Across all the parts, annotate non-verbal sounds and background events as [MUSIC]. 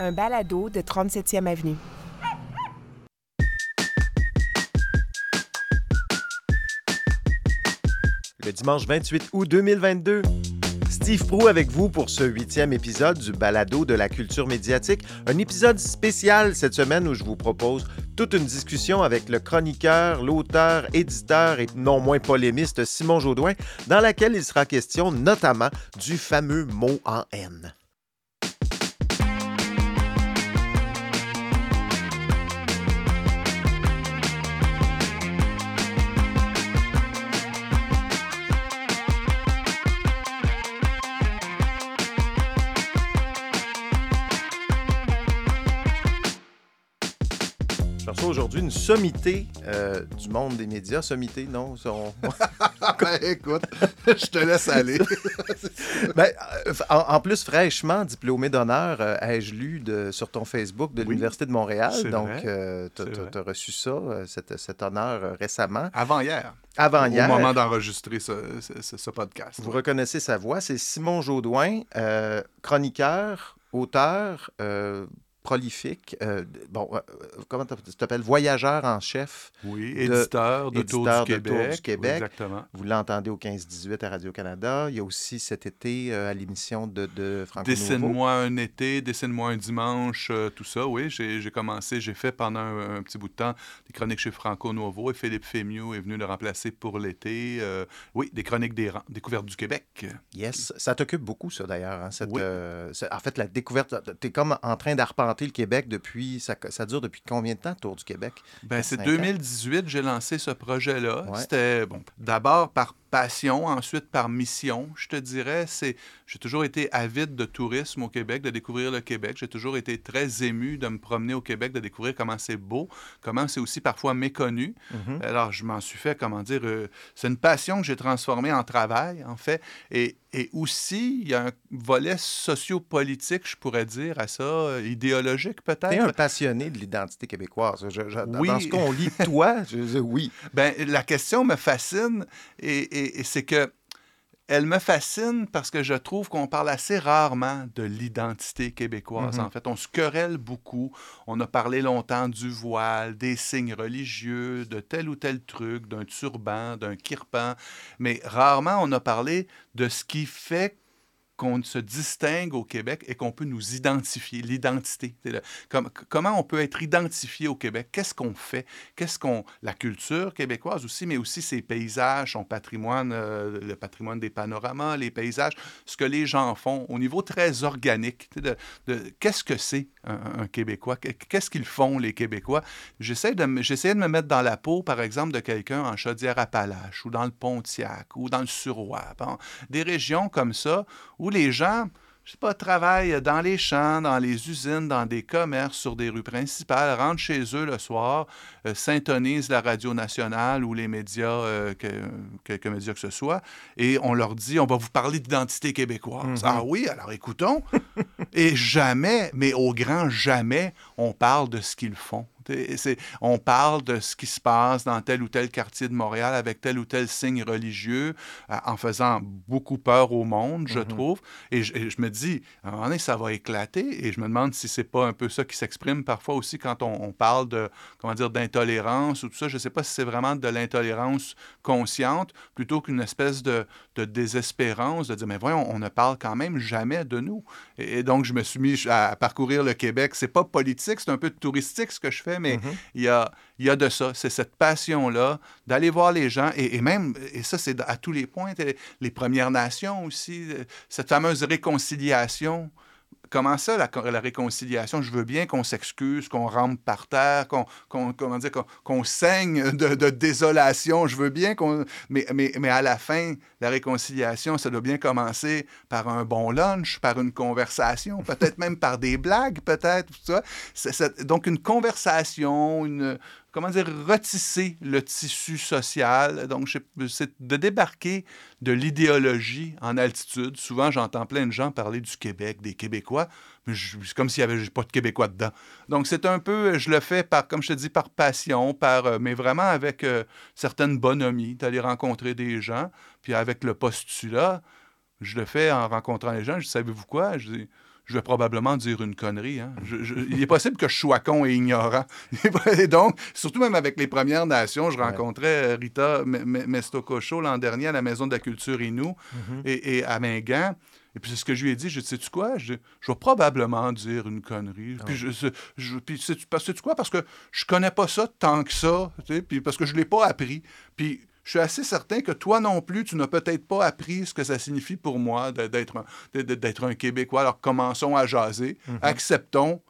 un balado de 37e Avenue. Le dimanche 28 août 2022. Steve Prou avec vous pour ce huitième épisode du Balado de la culture médiatique. Un épisode spécial cette semaine où je vous propose toute une discussion avec le chroniqueur, l'auteur, éditeur et non moins polémiste Simon Jaudoin, dans laquelle il sera question notamment du fameux mot en haine. Aujourd'hui une sommité euh, du monde des médias. Sommité, non? [LAUGHS] [LAUGHS] ben, écoute, je te laisse aller. [LAUGHS] ben, euh, en, plus, fraîchement diplômé d'honneur, euh, ai-je lu de, sur ton Facebook de l'Université de Montréal? Donc, tu as, reçu ça, cet, honneur récemment. Avant-hier. Avant-hier. Au moment d'enregistrer ce, ce, podcast. Vous reconnaissez sa voix, c'est Simon Jaudoin, chroniqueur, auteur, prolifique. Euh, bon, euh, comment tu t'appelles? Voyageur en chef. Oui, éditeur de, Tour, du Québec. Québec. exactement. Vous l'entendez au 15-18 à Radio-Canada. Il y a aussi cet été euh, à l'émission de, de Franco Dessine-moi un été, dessine-moi un dimanche, tout ça. Oui, j'ai commencé, j'ai fait pendant un, petit bout de temps des chroniques chez Franco Nouveau et Philippe Fémieux est venu le remplacer pour l'été. oui, des chroniques des découverte du Québec. Yes, ça t'occupe beaucoup, ça d'ailleurs. Hein, oui. en fait, la découverte, tu es comme en train d'arpenter le Québec depuis. Ça, ça, dure depuis combien de temps, Tour du Québec? Ben, c'est 2018, j'ai lancé ce projet-là. C'était, bon, d'abord par passion, ensuite par mission, je te dirais. C'est, j'ai toujours été avide de tourisme au Québec, de découvrir le Québec. J'ai toujours été très ému de me promener au Québec, de découvrir comment c'est beau, comment c'est aussi parfois méconnu. Mm-hmm. Alors, je m'en suis fait, comment dire, euh, c'est une passion que j'ai transformée en travail, en fait. Et, et aussi, il y a un volet sociopolitique, je pourrais dire, à ça, euh, idéologique peut-être. Tu es un passionné de l'identité québécoise. oui. Dans ce qu'on lit, toi, je, oui. Ben, la question me fascine et et, c'est que elle me fascine parce que je trouve qu'on parle assez rarement de l'identité québécoise. Mm-hmm. En fait, on se querelle beaucoup. On a parlé longtemps du voile, des signes religieux, de tel ou tel truc, d'un turban, d'un kirpan, mais rarement on a parlé de ce qui fait qu'on se distingue au Québec et qu'on peut nous identifier, l'identité. comment on peut être identifié au Québec? Qu'est-ce qu'on fait? Qu'est-ce qu'on... La culture québécoise aussi, mais aussi ses paysages, son patrimoine, euh, le patrimoine des panoramas, les paysages, ce que les gens font au niveau très organique. Qu'est-ce que c'est un, Québécois? Qu'est-ce qu'ils font, les Québécois? J'essaie de, j'essaie de me mettre dans la peau, par exemple, de quelqu'un en Chaudière-Appalaches ou dans le Pontiac ou dans le Suroît. des régions comme ça où les gens, je sais pas, travaillent dans les champs, dans les usines, dans des commerces, sur des rues principales, rentrent chez eux le soir, euh, syntonisent la radio nationale ou les médias, euh, quelques médias que ce soit, et on leur dit, on va vous parler d'identité québécoise. Mm-hmm. Ah oui, alors écoutons. et jamais, mais au grand jamais, on parle de ce qu'ils font on parle de ce qui se passe dans tel ou tel quartier de Montréal avec tel ou tel signe religieux, euh, en faisant beaucoup peur au monde, je mm-hmm. trouve. Et je, me dis, à un moment donné, ça va éclater. Et je me demande si c'est pas un peu ça qui s'exprime parfois aussi quand on, parle de, comment dire, d'intolérance ou tout ça. Je sais pas si c'est vraiment de l'intolérance consciente plutôt qu'une espèce de, désespérance, de dire, mais voyons, on ne parle quand même jamais de nous. Et, donc, je me suis mis à, parcourir le Québec. C'est pas politique, c'est un peu touristique ce que je fais, mais mm-hmm. il, y a, il y a de ça. C'est cette passion-là d'aller voir les gens, et, même, et ça, c'est à tous les points, les Premières Nations aussi, euh, cette fameuse réconciliation comment ça, la, réconciliation? Je veux bien qu'on s'excuse, qu'on rampe par terre, qu'on comment saigne de, désolation. Je veux bien qu'on... Mais, mais, mais à la fin, la réconciliation, ça doit bien commencer par un bon lunch, par une conversation, peut-être même par des blagues, peut-être. Donc, une conversation, une, comment dire, retisser le tissu social. Donc, c'est de débarquer de l'idéologie en altitude. Souvent, j'entends plein de gens parler du Québec, des Québécois, mais c'est comme s'il n'y avait pas de Québécois dedans. Donc, c'est un peu, je le fais par, comme je te dis, par passion, par, euh, mais vraiment avec euh, certaines bonhommies, d'aller rencontrer des gens. Puis avec le postulat, je le fais en rencontrant les gens. Je savez-vous quoi? Je dis, je vais probablement dire une connerie. Hein. il est possible que je sois con et ignorant. [LAUGHS] et donc, surtout même avec les Premières Nations, je rencontrais Rita Mestococho l'an dernier à la Maison de la Culture Inou mm-hmm. et, à Mingan. Et puis c'est ce que je lui ai dit. Je dis, sais-tu quoi? Je, vais probablement dire une connerie. Puis, je, je, puis sais-tu, quoi? Parce que je connais pas ça tant que ça. Puis parce que je l'ai pas appris. Puis je suis assez certain que toi non plus, tu n'as peut-être pas appris ce que ça signifie pour moi d'être un, un Québécois. Alors commençons à jaser. Mm-hmm. Acceptons.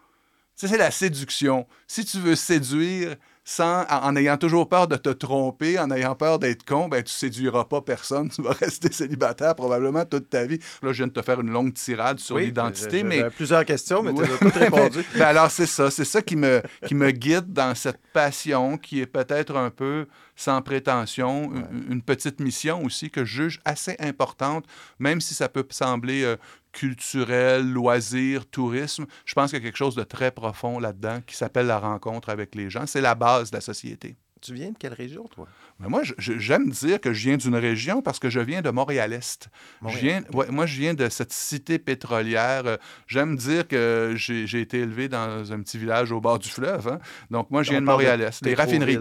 c'est la séduction. Si tu veux séduire, en, ayant toujours peur de te tromper, en ayant peur d'être con, ben, tu séduiras pas personne. [LAUGHS] Tu vas rester célibataire probablement toute ta vie. Là, je viens de te faire une longue tirade sur l'identité. mais plusieurs questions, mais tu n'as pas répondu. [LAUGHS] ben alors, c'est ça. C'est ça qui me, qui me guide dans cette passion qui est peut-être un peu sans prétention, une, petite mission aussi que je juge assez importante, même si ça peut sembler euh, culturel, loisir, tourisme. Je pense qu'il y a quelque chose de très profond là-dedans qui s'appelle la rencontre avec les gens. C'est la base de la société. Tu viens de quelle région, toi? Ben, moi, j'aime dire que je viens d'une région parce que je viens de Montréal-Est. moi, je viens de cette cité pétrolière. Euh, j'aime dire que j'ai été élevé dans un petit village au bord du fleuve. Hein. Donc, moi, je viens de Montréal-Est. Les raffineries.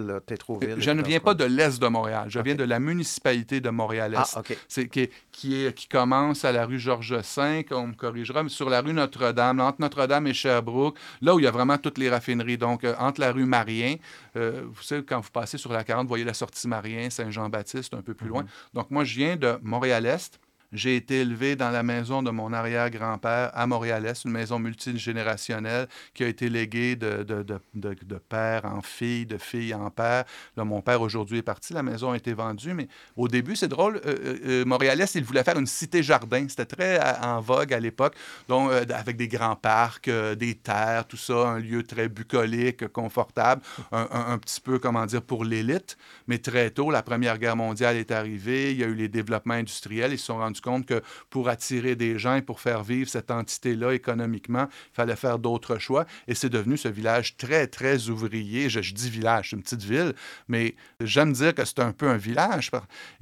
je ne viens pas de l'Est de Montréal. Je viens de la municipalité de Montréal-Est. Ah, qui, qui, est, qui commence à la rue Georges V, on me corrigera, mais sur la rue Notre-Dame, entre Notre-Dame et Sherbrooke, là où il y a vraiment toutes les raffineries. Donc, euh, entre la rue Marien, euh, vous savez, quand vous passez sur la 40, vous voyez la sortie Marien, Saint-Jean-Baptiste, un peu plus loin. Mhm. Donc, moi, je viens de Montréal-Est. J'ai été élevé dans la maison de mon arrière-grand-père à Montréal-Est, une maison multigénérationnelle qui a été léguée de, de, de, de, père en fille, de fille en père. Là, mon père aujourd'hui est parti, la maison a été vendue, mais au début, c'est drôle, euh, euh, euh, Montréal-Est, il voulait faire une cité-jardin. C'était très en vogue à l'époque, donc avec des grands parcs, des terres, tout ça, un lieu très bucolique, confortable, un, un, un petit peu, comment dire, pour l'élite. Mais très tôt, la Première Guerre mondiale est arrivée, il y a eu les développements industriels, ils se sont rendus compte que pour attirer des gens et pour faire vivre cette entité-là économiquement, il fallait faire d'autres choix. Et c'est devenu ce village très, très ouvrier. Je, dis village, c'est une petite ville, mais j'aime dire que c'est un peu un village.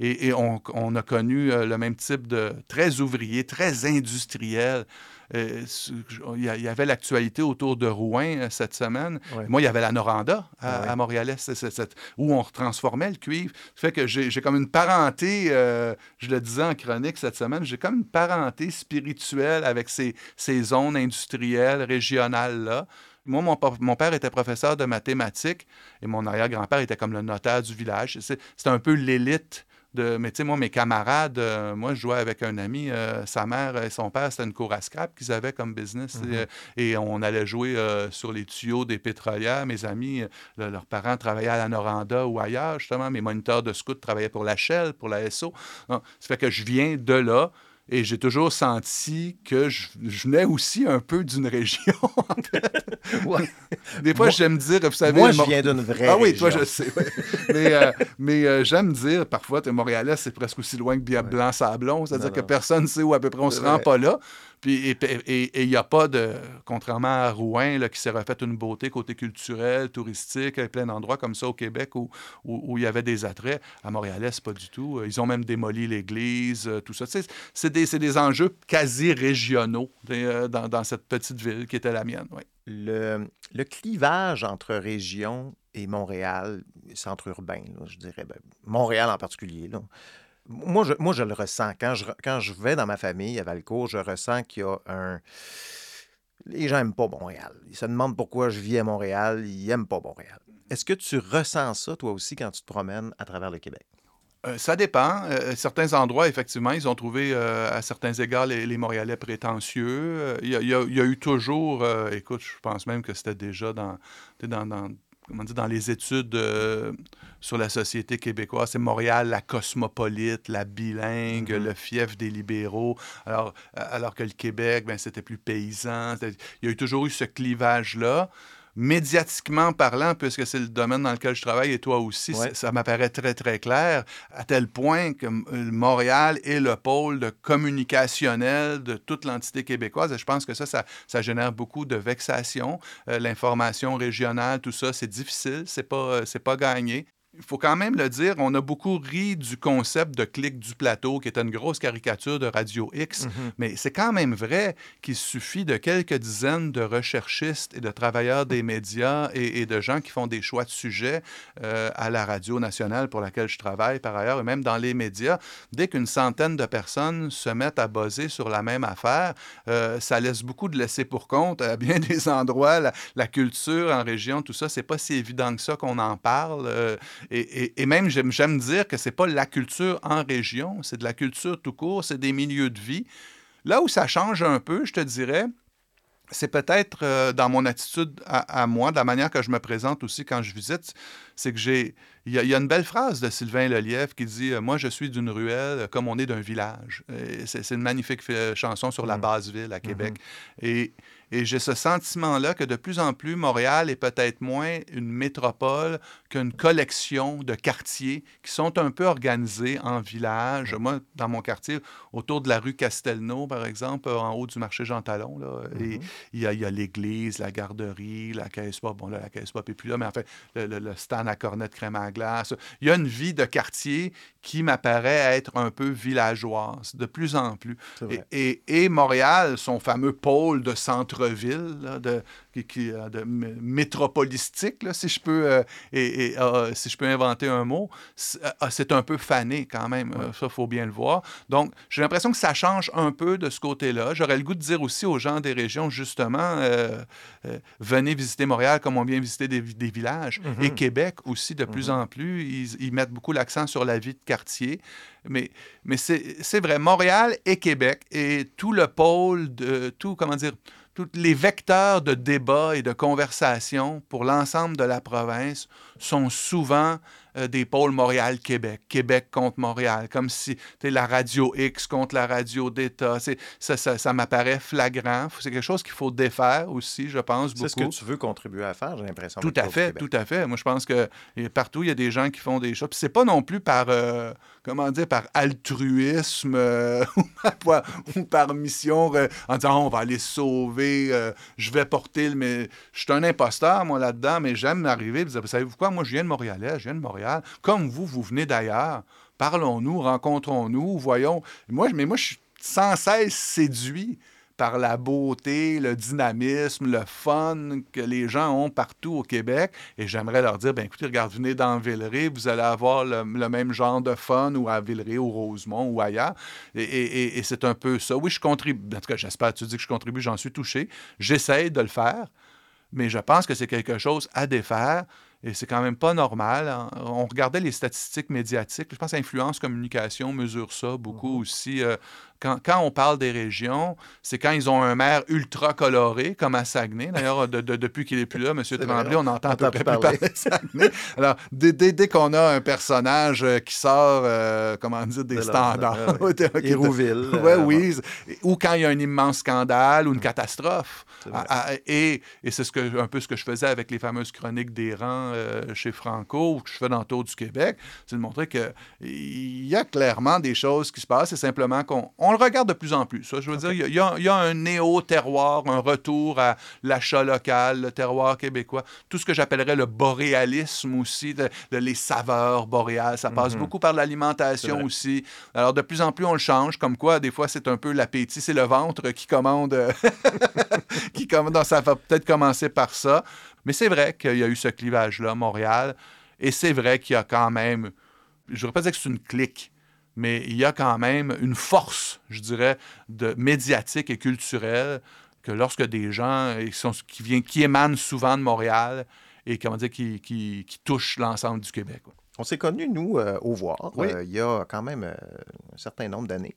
Et, on, a connu euh, le même type de très ouvrier, très industriel. Euh, il y avait l'actualité autour de Rouen euh, cette semaine. Moi, il y avait la Noranda à, ah Montréal-Est, où on transformait le cuivre. Ça fait que j'ai comme une parenté, euh, je le disais en chronique cette semaine, j'ai comme une parenté spirituelle avec ces, ces zones industrielles régionales-là. Moi, mon, mon, père était professeur de mathématiques et mon arrière-grand-père était comme le notaire du village. C'était un peu l'élite mais tu sais, moi, mes camarades, euh, moi, je jouais avec un ami, euh, sa mère et son père, c'était une cour à scrap qu'ils avaient comme business. Mm-hmm. et, on allait jouer euh, sur les tuyaux des pétrolières. Mes amis, leurs parents travaillaient à la Noranda ou ailleurs, justement. Mes moniteurs de scout travaillaient pour la Shell, pour la SO. ça fait que je viens de là. Et j'ai toujours senti que je, venais aussi un peu d'une région. [LAUGHS] Des fois, j'aime dire, vous savez. Moi, je viens d'une vraie. Ah oui, toi, je sais. mais euh, [LAUGHS] mais euh, j'aime dire, parfois, es Montréalais, c'est presque aussi loin que Blanc-Sablon. C'est-à-dire que personne ne sait où à peu près on se rend pas là. Puis, et il n'y a pas de, contrairement à Rouen, là, qui s'est refait une beauté côté culturel, touristique, plein d'endroits comme ça au Québec où, où, il y avait des attraits. À Montréal, c'est pas du tout. Ils ont même démoli l'église, euh, tout ça. C'est des, des, enjeux quasi régionaux euh, dans, cette petite ville qui était la mienne. Oui. Le, le clivage entre région et Montréal, centre urbain, je dirais, ben, Montréal en particulier, là, moi je, moi, je le ressens. Quand je, quand je vais dans ma famille à Valcourt, je ressens qu'il y a un. Les gens n'aiment pas Montréal. Ils se demandent pourquoi je vis à Montréal. Ils n'aiment pas Montréal. Est-ce que tu ressens ça, toi aussi, quand tu te promènes à travers le Québec? Euh, ça dépend. Euh, certains endroits, effectivement, ils ont trouvé euh, à certains égards les, Montréalais prétentieux. Il y, a, eu toujours, écoute, je pense même que c'était déjà dans, dans comment dire, dans les études euh, sur la société québécoise, c'est Montréal, la cosmopolite, la bilingue, mm-hmm. le fief des libéraux, alors, alors que le Québec, ben, c'était plus paysan. Il y a eu toujours eu ce clivage-là médiatiquement parlant, puisque c'est le domaine dans lequel je travaille et toi aussi, ça m'apparaît très, très clair, à tel point que euh, Montréal est le pôle de communicationnel de toute l'entité québécoise. Et je pense que ça, ça, génère beaucoup de vexation. Euh, l'information régionale, tout ça, c'est difficile, c'est pas, euh, c'est pas gagné il faut quand même le dire, on a beaucoup ri du concept de clic du plateau, qui est une grosse caricature de Radio X, Mhm. mais c'est quand même vrai qu'il suffit de quelques dizaines de recherchistes et de travailleurs des médias et, et de gens qui font des choix de sujets euh, à la radio nationale pour laquelle je travaille par ailleurs, et même dans les médias. Dès qu'une centaine de personnes se mettent à buzzer sur la même affaire, euh, ça laisse beaucoup de laisser pour compte à bien [LAUGHS] des endroits. La, la culture en région, tout ça, c'est pas si évident que ça qu'on en parle. euh, et, et- et même, j'aime dire que c'est pas la culture en région, c'est de la culture tout court, c'est des milieux de vie. Là où ça change un peu, je te dirais, c'est peut-être euh, dans mon attitude à, à moi, de la manière que je me présente aussi quand je visite, c'est que j'ai. Il y, a- il y a une belle phrase de Sylvain Lelièvre qui dit euh, Moi, je suis d'une ruelle comme on est d'un village. C'est une magnifique euh, chanson sur la Mm. basse ville à Québec. Et, et j'ai ce sentiment-là que de plus en plus, Montréal est peut-être moins une métropole qu'une collection de quartiers qui sont un peu organisés en villages. Moi, dans mon quartier, autour de la rue Castelnau, par exemple, en haut du marché Jean Talon, là, et il y a, il y a l'église, la garderie, la caisse pop. Bon, là, la caisse pop n'est plus là, mais en fait, le, le- le stand à cornet de crème à glace. Il y a une vie de quartier qui m'apparaît être un peu villageoise, de plus en plus. Et, et- et Montréal, son fameux pôle de centre-ville, de, qui, qui, euh, de mé- métropolistique, là, si je peux euh, et, et, euh, si je peux inventer un mot, c'est euh, c'est un peu fané quand même. Ça, il faut bien le voir. Donc, j'ai l'impression que ça change un peu de ce côté-là. J'aurais le goût de dire aussi aux gens des régions, justement, euh, venez visiter Montréal comme on vient visiter des, des villages. Mhm. Et Québec aussi, de plus en plus, ils, ils mettent beaucoup l'accent sur la vie de quartier. Mais, c'est vrai, Montréal et Québec et tout le pôle de tout, comment dire, tous les vecteurs de débat et de conversation pour l'ensemble de la province sont souvent des pôles Montréal-Québec, Québec contre Montréal, comme si la radio X contre la radio d'État. C'est- Ça, ça, ça m'apparaît flagrant. C'est quelque chose qu'il faut défaire aussi, je pense, beaucoup. C'est ce que tu veux contribuer à faire, j'ai l'impression. Tout à fait, tout à fait. Moi, je pense que partout, il y a des gens qui font des choses. Puis c'est pas non plus par, euh, comment dire, par altruisme euh, [LAUGHS] ou, par, mission euh, en disant, Oh, on va aller sauver, euh, je vais porter le... Mais je suis un imposteur, moi, là-dedans, mais j'aime arriver et dire, savez-vous quoi, moi, je viens de Montréalais, je viens de Montréal. Comme vous, vous venez d'ailleurs. Parlons-nous, rencontrons-nous, voyons. Moi, mais moi, je suis sans cesse séduit par la beauté, le dynamisme, le fun que les gens ont partout au Québec. Et j'aimerais leur dire, ben écoutez, regarde, venez dans Villeray, vous allez avoir le, même genre de fun ou à Villeray, au Rosemont ou ailleurs. Et, c'est un peu ça. Oui, je contribue. En tout cas, j'espère, tu dis que je contribue, j'en suis touché. J'essaye de le faire, mais je pense que c'est quelque chose à défaire. Et c'est quand même pas normal. On regardait les statistiques médiatiques. Je pense que Influence Communication mesure ça beaucoup aussi. Euh, quand, quand on parle des régions, c'est quand ils ont un maire ultra coloré, comme à Saguenay. D'ailleurs, de- de- depuis qu'il n'est plus là, M. Tremblay, on entend à peu près plus plus parler. de Saguenay. Alors, dès, dès- dès qu'on a un personnage euh, qui sort, euh, comment dire, des De standards. de- de- [LAUGHS] Hérouville. [LAUGHS] Ouais, euh, oui. Ou quand il y a un immense scandale ou une catastrophe. C'est vrai. Ah, ah, et et c'est ce que, un peu ce que je faisais avec les fameuses chroniques des rangs euh, chez Franco, ou que je fais dans le Tour du Québec, c'est de montrer qu'il y a clairement des choses qui se passent. C'est simplement qu'on on le regarde de plus en plus. Ça, je veux dire, il y a- il y, un néo-terroir, un retour à l'achat local, le terroir québécois. Tout ce que j'appellerais le boréalisme aussi, de- de les saveurs boréales. Ça passe Mhm. beaucoup par l'alimentation aussi. Alors, de plus en plus, on le change. Comme quoi, des fois, c'est un peu l'appétit, c'est le ventre qui commande. euh, [LAUGHS] qui commande. Donc, ça va peut-être commencer par ça. Mais c'est vrai qu'il y a eu ce clivage-là, Montréal. Et c'est vrai qu'il y a quand même. Je ne voudrais pas dire que c'est une clique, mais il y a quand même une force, je dirais, de médiatique et culturelle que lorsque des gens qui, sont, qui, viennent, qui émanent souvent de Montréal et comment dire, qui, qui, qui touchent l'ensemble du Québec. quoi. On s'est connus, nous, euh, au voir, Oui. euh, il y a quand même euh, un certain nombre d'années.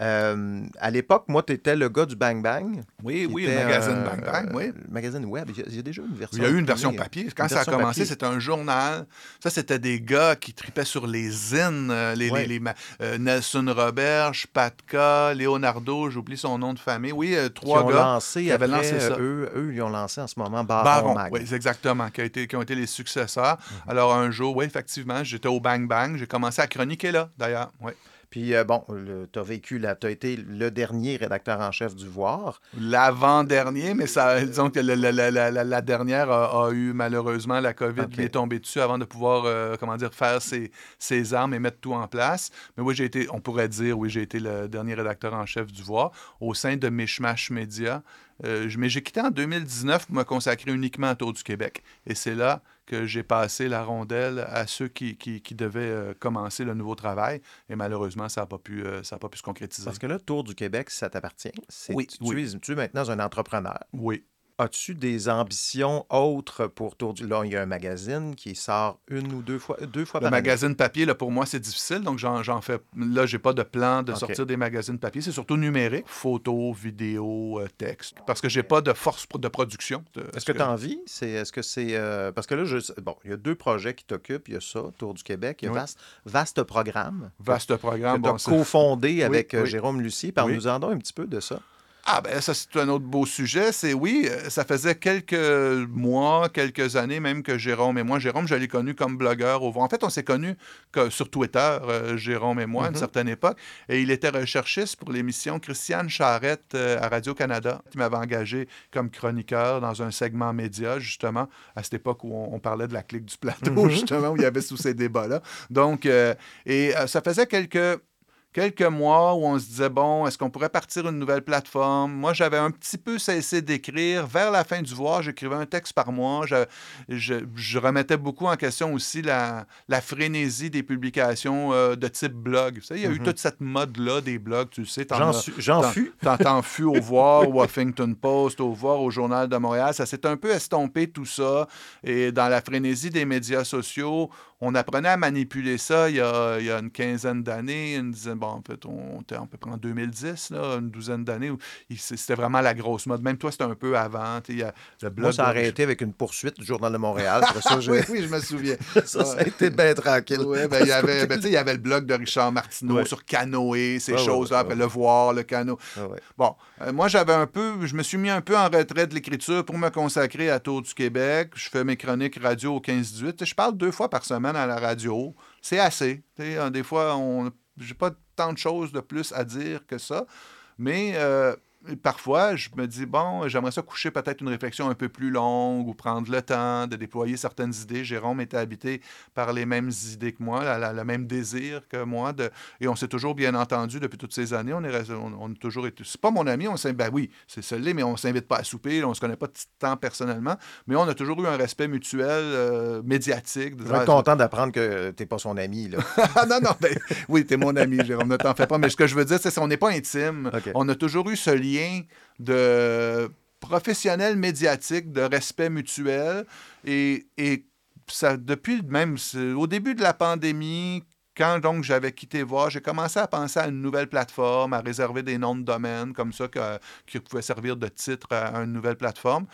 Euh, à l'époque, moi, tu étais le gars du Bang Bang. Oui, qui oui, était, le magazine euh, Bang Bang, oui. Le magazine web. Il y a- déjà une version. Il y a eu une version papier. Quand ça a commencé, c'était un journal. Ça, c'était des gars qui tripaient sur les zines. euh, les, Ouais. les- les ma- euh, Nelson Roberge, Patka, Leonardo, j'oublie son nom de famille. Oui, Qui trois ont gars. lancé qui avaient après, lancé ça. Eux, eux, ils ont lancé en ce moment Baron, Baron, Mag. oui, exactement, qui, a été, qui ont été les successeurs. Mhm. Alors, un jour, oui, effectivement, j'étais au Bang Bang. J'ai commencé à chroniquer là, d'ailleurs. Oui. Puis, euh, bon, tu as vécu, tu as été le dernier rédacteur en chef du Voir. L'avant-dernier, mais ça, disons que la, la, dernière a, eu malheureusement la COVID qui est tombée dessus avant de pouvoir, euh, comment dire, faire ses, ses, armes et mettre tout en place. Mais oui, j'ai été, on pourrait dire, oui, j'ai été le dernier rédacteur en chef du Voir au sein de Mishmash Media. Euh, mais j'ai quitté en 2019 pour me consacrer uniquement à Tour du Québec. Et c'est là que j'ai passé la rondelle à ceux qui, qui, devaient euh, commencer le nouveau travail. Et malheureusement, ça n'a pas, pu, euh, pas pu se concrétiser. Parce que là, Tour du Québec, ça t'appartient. Oui, tu, oui. tu es maintenant un entrepreneur. Oui. As-tu des ambitions autres pour Tour du... Là, il y a un magazine qui sort une ou deux fois, deux fois Le magazine papier, là, pour moi, c'est difficile. Donc, j'en fais... Là, j'ai pas de plan de sortir des magazines papier. C'est surtout numérique. Photos, vidéos, euh, texte. Parce que j'ai pas de force de production. Est-ce que tu as envie? Est-ce que c'est... Euh, parce que là, je... bon, il y a deux projets qui t'occupent. Il y a ça, Tour du Québec. Il y a vaste, vaste Programme. Vaste Programme. Que as cofondé avec euh, Jérôme Lucie. Parle-nous en un petit peu de ça. Ah ben ça c'est un autre beau sujet. C'est oui, euh, ça faisait quelques mois, quelques années même que Jérôme et moi, Jérôme, je l'ai connu comme blogueur au En fait, on s'est connus sur Twitter, euh, Jérôme et moi, à une mm-hmm. certaine époque. Et il était recherchiste pour l'émission Christiane Charrette euh, à Radio-Canada, qui m'avait engagé comme chroniqueur dans un segment média, justement, à cette époque où on, parlait de la clique du plateau, mm-hmm. [LAUGHS] justement, où il y avait tous ces débats-là. Donc, et ça faisait quelques quelques mois où on se disait, bon, est-ce qu'on pourrait partir une nouvelle plateforme? Moi, j'avais un petit peu cessé d'écrire. Vers la fin du voir, j'écrivais un texte par mois. Je, je, remettais beaucoup en question aussi la, la frénésie des publications euh, de type blog. Vous savez, il y a eu mm-hmm. toute cette mode-là des blogs, tu sais. J'en fus. T'en fus au voir, au [LAUGHS] Huffington Post, au voir, au Journal de Montréal. Ça s'est un peu estompé tout ça. Et dans la frénésie des médias sociaux, on apprenait à manipuler ça il y a, il y a une quinzaine d'années, une dizaine, bon, en fait, on était à peu près en 2010, là, une douzaine d'années, où c'était vraiment la grosse mode. Même toi, c'était un peu avant. Il y a le blog Moi, ça a arrêté avec une poursuite du Journal de Montréal. [LAUGHS] oui, oui, je me souviens. [LAUGHS] ça, ça a été bien tranquille. Oui, ben, il, y avait, ben, il y avait le blog de Richard Martineau sur canoë, ces choses-là, après le voir, le canot. Bon, euh, moi, j'avais un peu, je me suis mis un peu en retrait de l'écriture pour me consacrer à Tour du Québec. Je fais mes chroniques radio au 15-18. Je parle deux fois par semaine à la radio. C'est assez. Hein, des fois, on j'ai pas tant de choses de plus à dire que ça. Mais euh, parfois, je me dis, bon, j'aimerais ça coucher peut-être une réflexion un peu plus longue ou prendre le temps de déployer certaines idées. Jérôme était habité par les mêmes idées que moi, le même désir que moi. De, et on s'est toujours bien entendu depuis toutes ces années. On, est, on, a toujours été. C'est pas mon ami, on s'invite. Ben oui, c'est celui mais on s'invite pas à souper, on se connaît pas de temps personnellement. Mais on a toujours eu un respect mutuel euh, médiatique. Je suis content d'apprendre que tu n'es pas son ami. Là. [LAUGHS] non, non, ben, oui, tu es mon ami, Jérôme, ne t'en fais pas. Mais ce que je veux dire, c'est qu'on n'est pas intime. On a toujours eu ce lien de professionnel médiatique, de respect mutuel. Et, ça, depuis même au début de la pandémie, quand donc j'avais quitté Voir, j'ai commencé à penser à une nouvelle plateforme, à réserver des noms de domaine comme ça qui pouvaient servir de titre à une nouvelle plateforme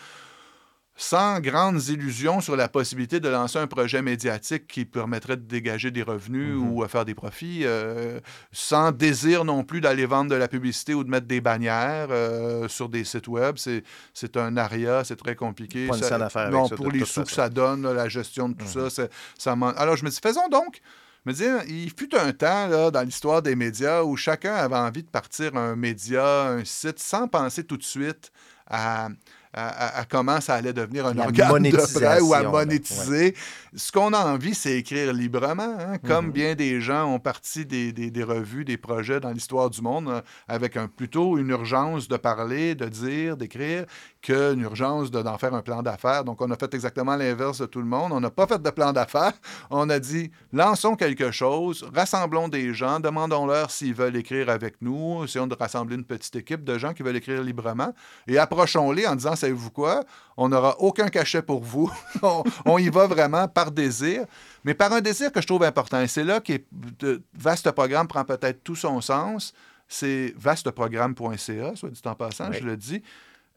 sans grandes illusions sur la possibilité de lancer un projet médiatique qui permettrait de dégager des revenus mhm. ou à faire des profits, euh, sans désir non plus d'aller vendre de la publicité ou de mettre des bannières euh, sur des sites web. C'est un aria, c'est très compliqué. Pas non, pour les sous que ça donne, la gestion de tout mhm. ça, ça Alors je me dis, faisons donc. Me dire, il fut un temps là, dans l'histoire des médias où chacun avait envie de partir un média, un site, sans penser tout de suite à, à, comment ça allait devenir un organe de prêt ou à monétiser. Ce qu'on a envie, c'est écrire librement. Hein. Comme mhm. bien des gens ont parti des, des, revues, des projets dans l'histoire du monde euh, avec un, plutôt une urgence de parler, de dire, d'écrire, qu'une urgence d'en faire un plan d'affaires. Donc, on a fait exactement l'inverse de tout le monde. On n'a pas fait de plan d'affaires. On a dit, lançons quelque chose, rassemblons des gens, demandons-leur s'ils veulent écrire avec nous, essayons de rassembler une petite équipe de gens qui veulent écrire librement et approchons-les en disant, savez-vous quoi? On n'aura aucun cachet pour vous. [LAUGHS] on, y va vraiment par désir, mais par un désir que je trouve important. Et c'est là que Vaste Programme prend peut-être tout son sens. C'est vasteprogramme.ca, soit dit en passant, je le dis,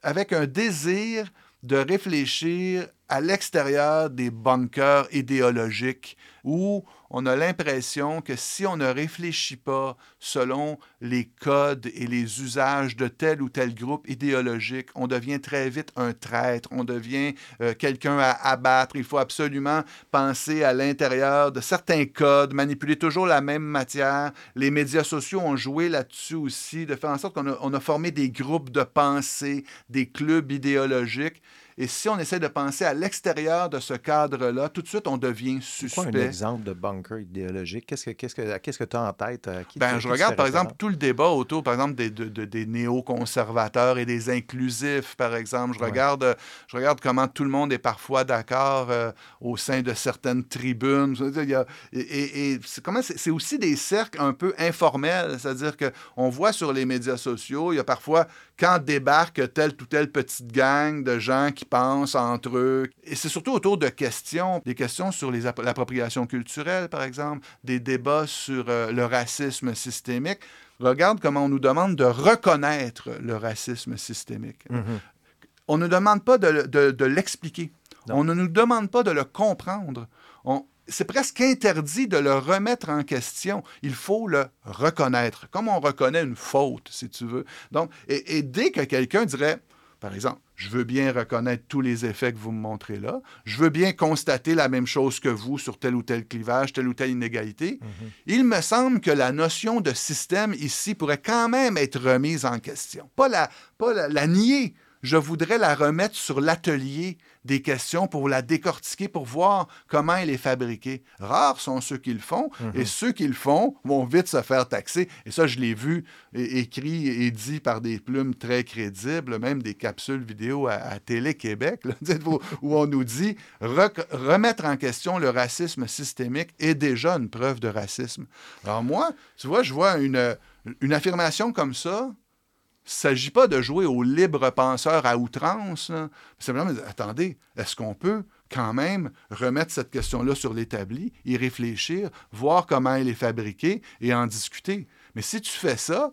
avec un désir de réfléchir à l'extérieur des bunkers idéologiques où on a l'impression que si on ne réfléchit pas selon les codes et les usages de tel ou tel groupe idéologique, on devient très vite un traître, on devient euh, quelqu'un à abattre. Il faut absolument penser à l'intérieur de certains codes, manipuler toujours la même matière. Les médias sociaux ont joué là-dessus aussi, de faire en sorte qu'on on a formé des groupes de pensée, des clubs idéologiques. Et si on essaie de penser à l'extérieur de ce cadre-là, tout de suite, on devient suspect. Quoi un exemple de bunker idéologique? Qu'est-ce que tu que, qu'est-ce que as en tête? Euh, qui, ben, je regarde, par exemple, tout le débat autour, par exemple, des, de, des néoconservateurs et des inclusifs, par exemple. Je, regarde, je regarde comment tout le monde est parfois d'accord euh, au sein de certaines tribunes. et, et c'est aussi des cercles un peu informels, c'est-à-dire qu'on voit sur les médias sociaux, il y a parfois, quand débarque telle ou telle petite gang de gens qui pensent entre eux. Et c'est surtout autour de questions, des questions sur l'appropriation culturelle, par exemple, des débats sur euh, le racisme systémique. Regarde comment on nous demande de reconnaître le racisme systémique. Mm-hmm. On ne demande pas de, l'expliquer. On ne nous demande pas de le comprendre. C'est presque interdit de le remettre en question. Il faut le reconnaître, comme on reconnaît une faute, si tu veux. Donc, et dès que quelqu'un dirait, par exemple, je veux bien reconnaître tous les effets que vous me montrez là. Je veux bien constater la même chose que vous sur tel ou tel clivage, telle ou telle inégalité. Mhm. Il me semble que la notion de système ici pourrait quand même être remise en question. Pas la, pas la nier, je voudrais la remettre sur l'atelier des questions pour la décortiquer, pour voir comment elle est fabriquée. Rares sont ceux qui le font, et mhm. ceux qui le font vont vite se faire taxer. Et ça, je l'ai vu écrit et dit par des plumes très crédibles, même des capsules vidéo à, Télé-Québec, [LAUGHS] où, on nous dit remettre en question le racisme systémique est déjà une preuve de racisme. Alors moi, tu vois, je vois une, une affirmation comme ça, il ne s'agit pas de jouer au libre penseur à outrance. C'est vraiment, attendez, est-ce qu'on peut quand même remettre cette question-là sur l'établi, y réfléchir, voir comment elle est fabriquée et en discuter? Mais si tu fais ça,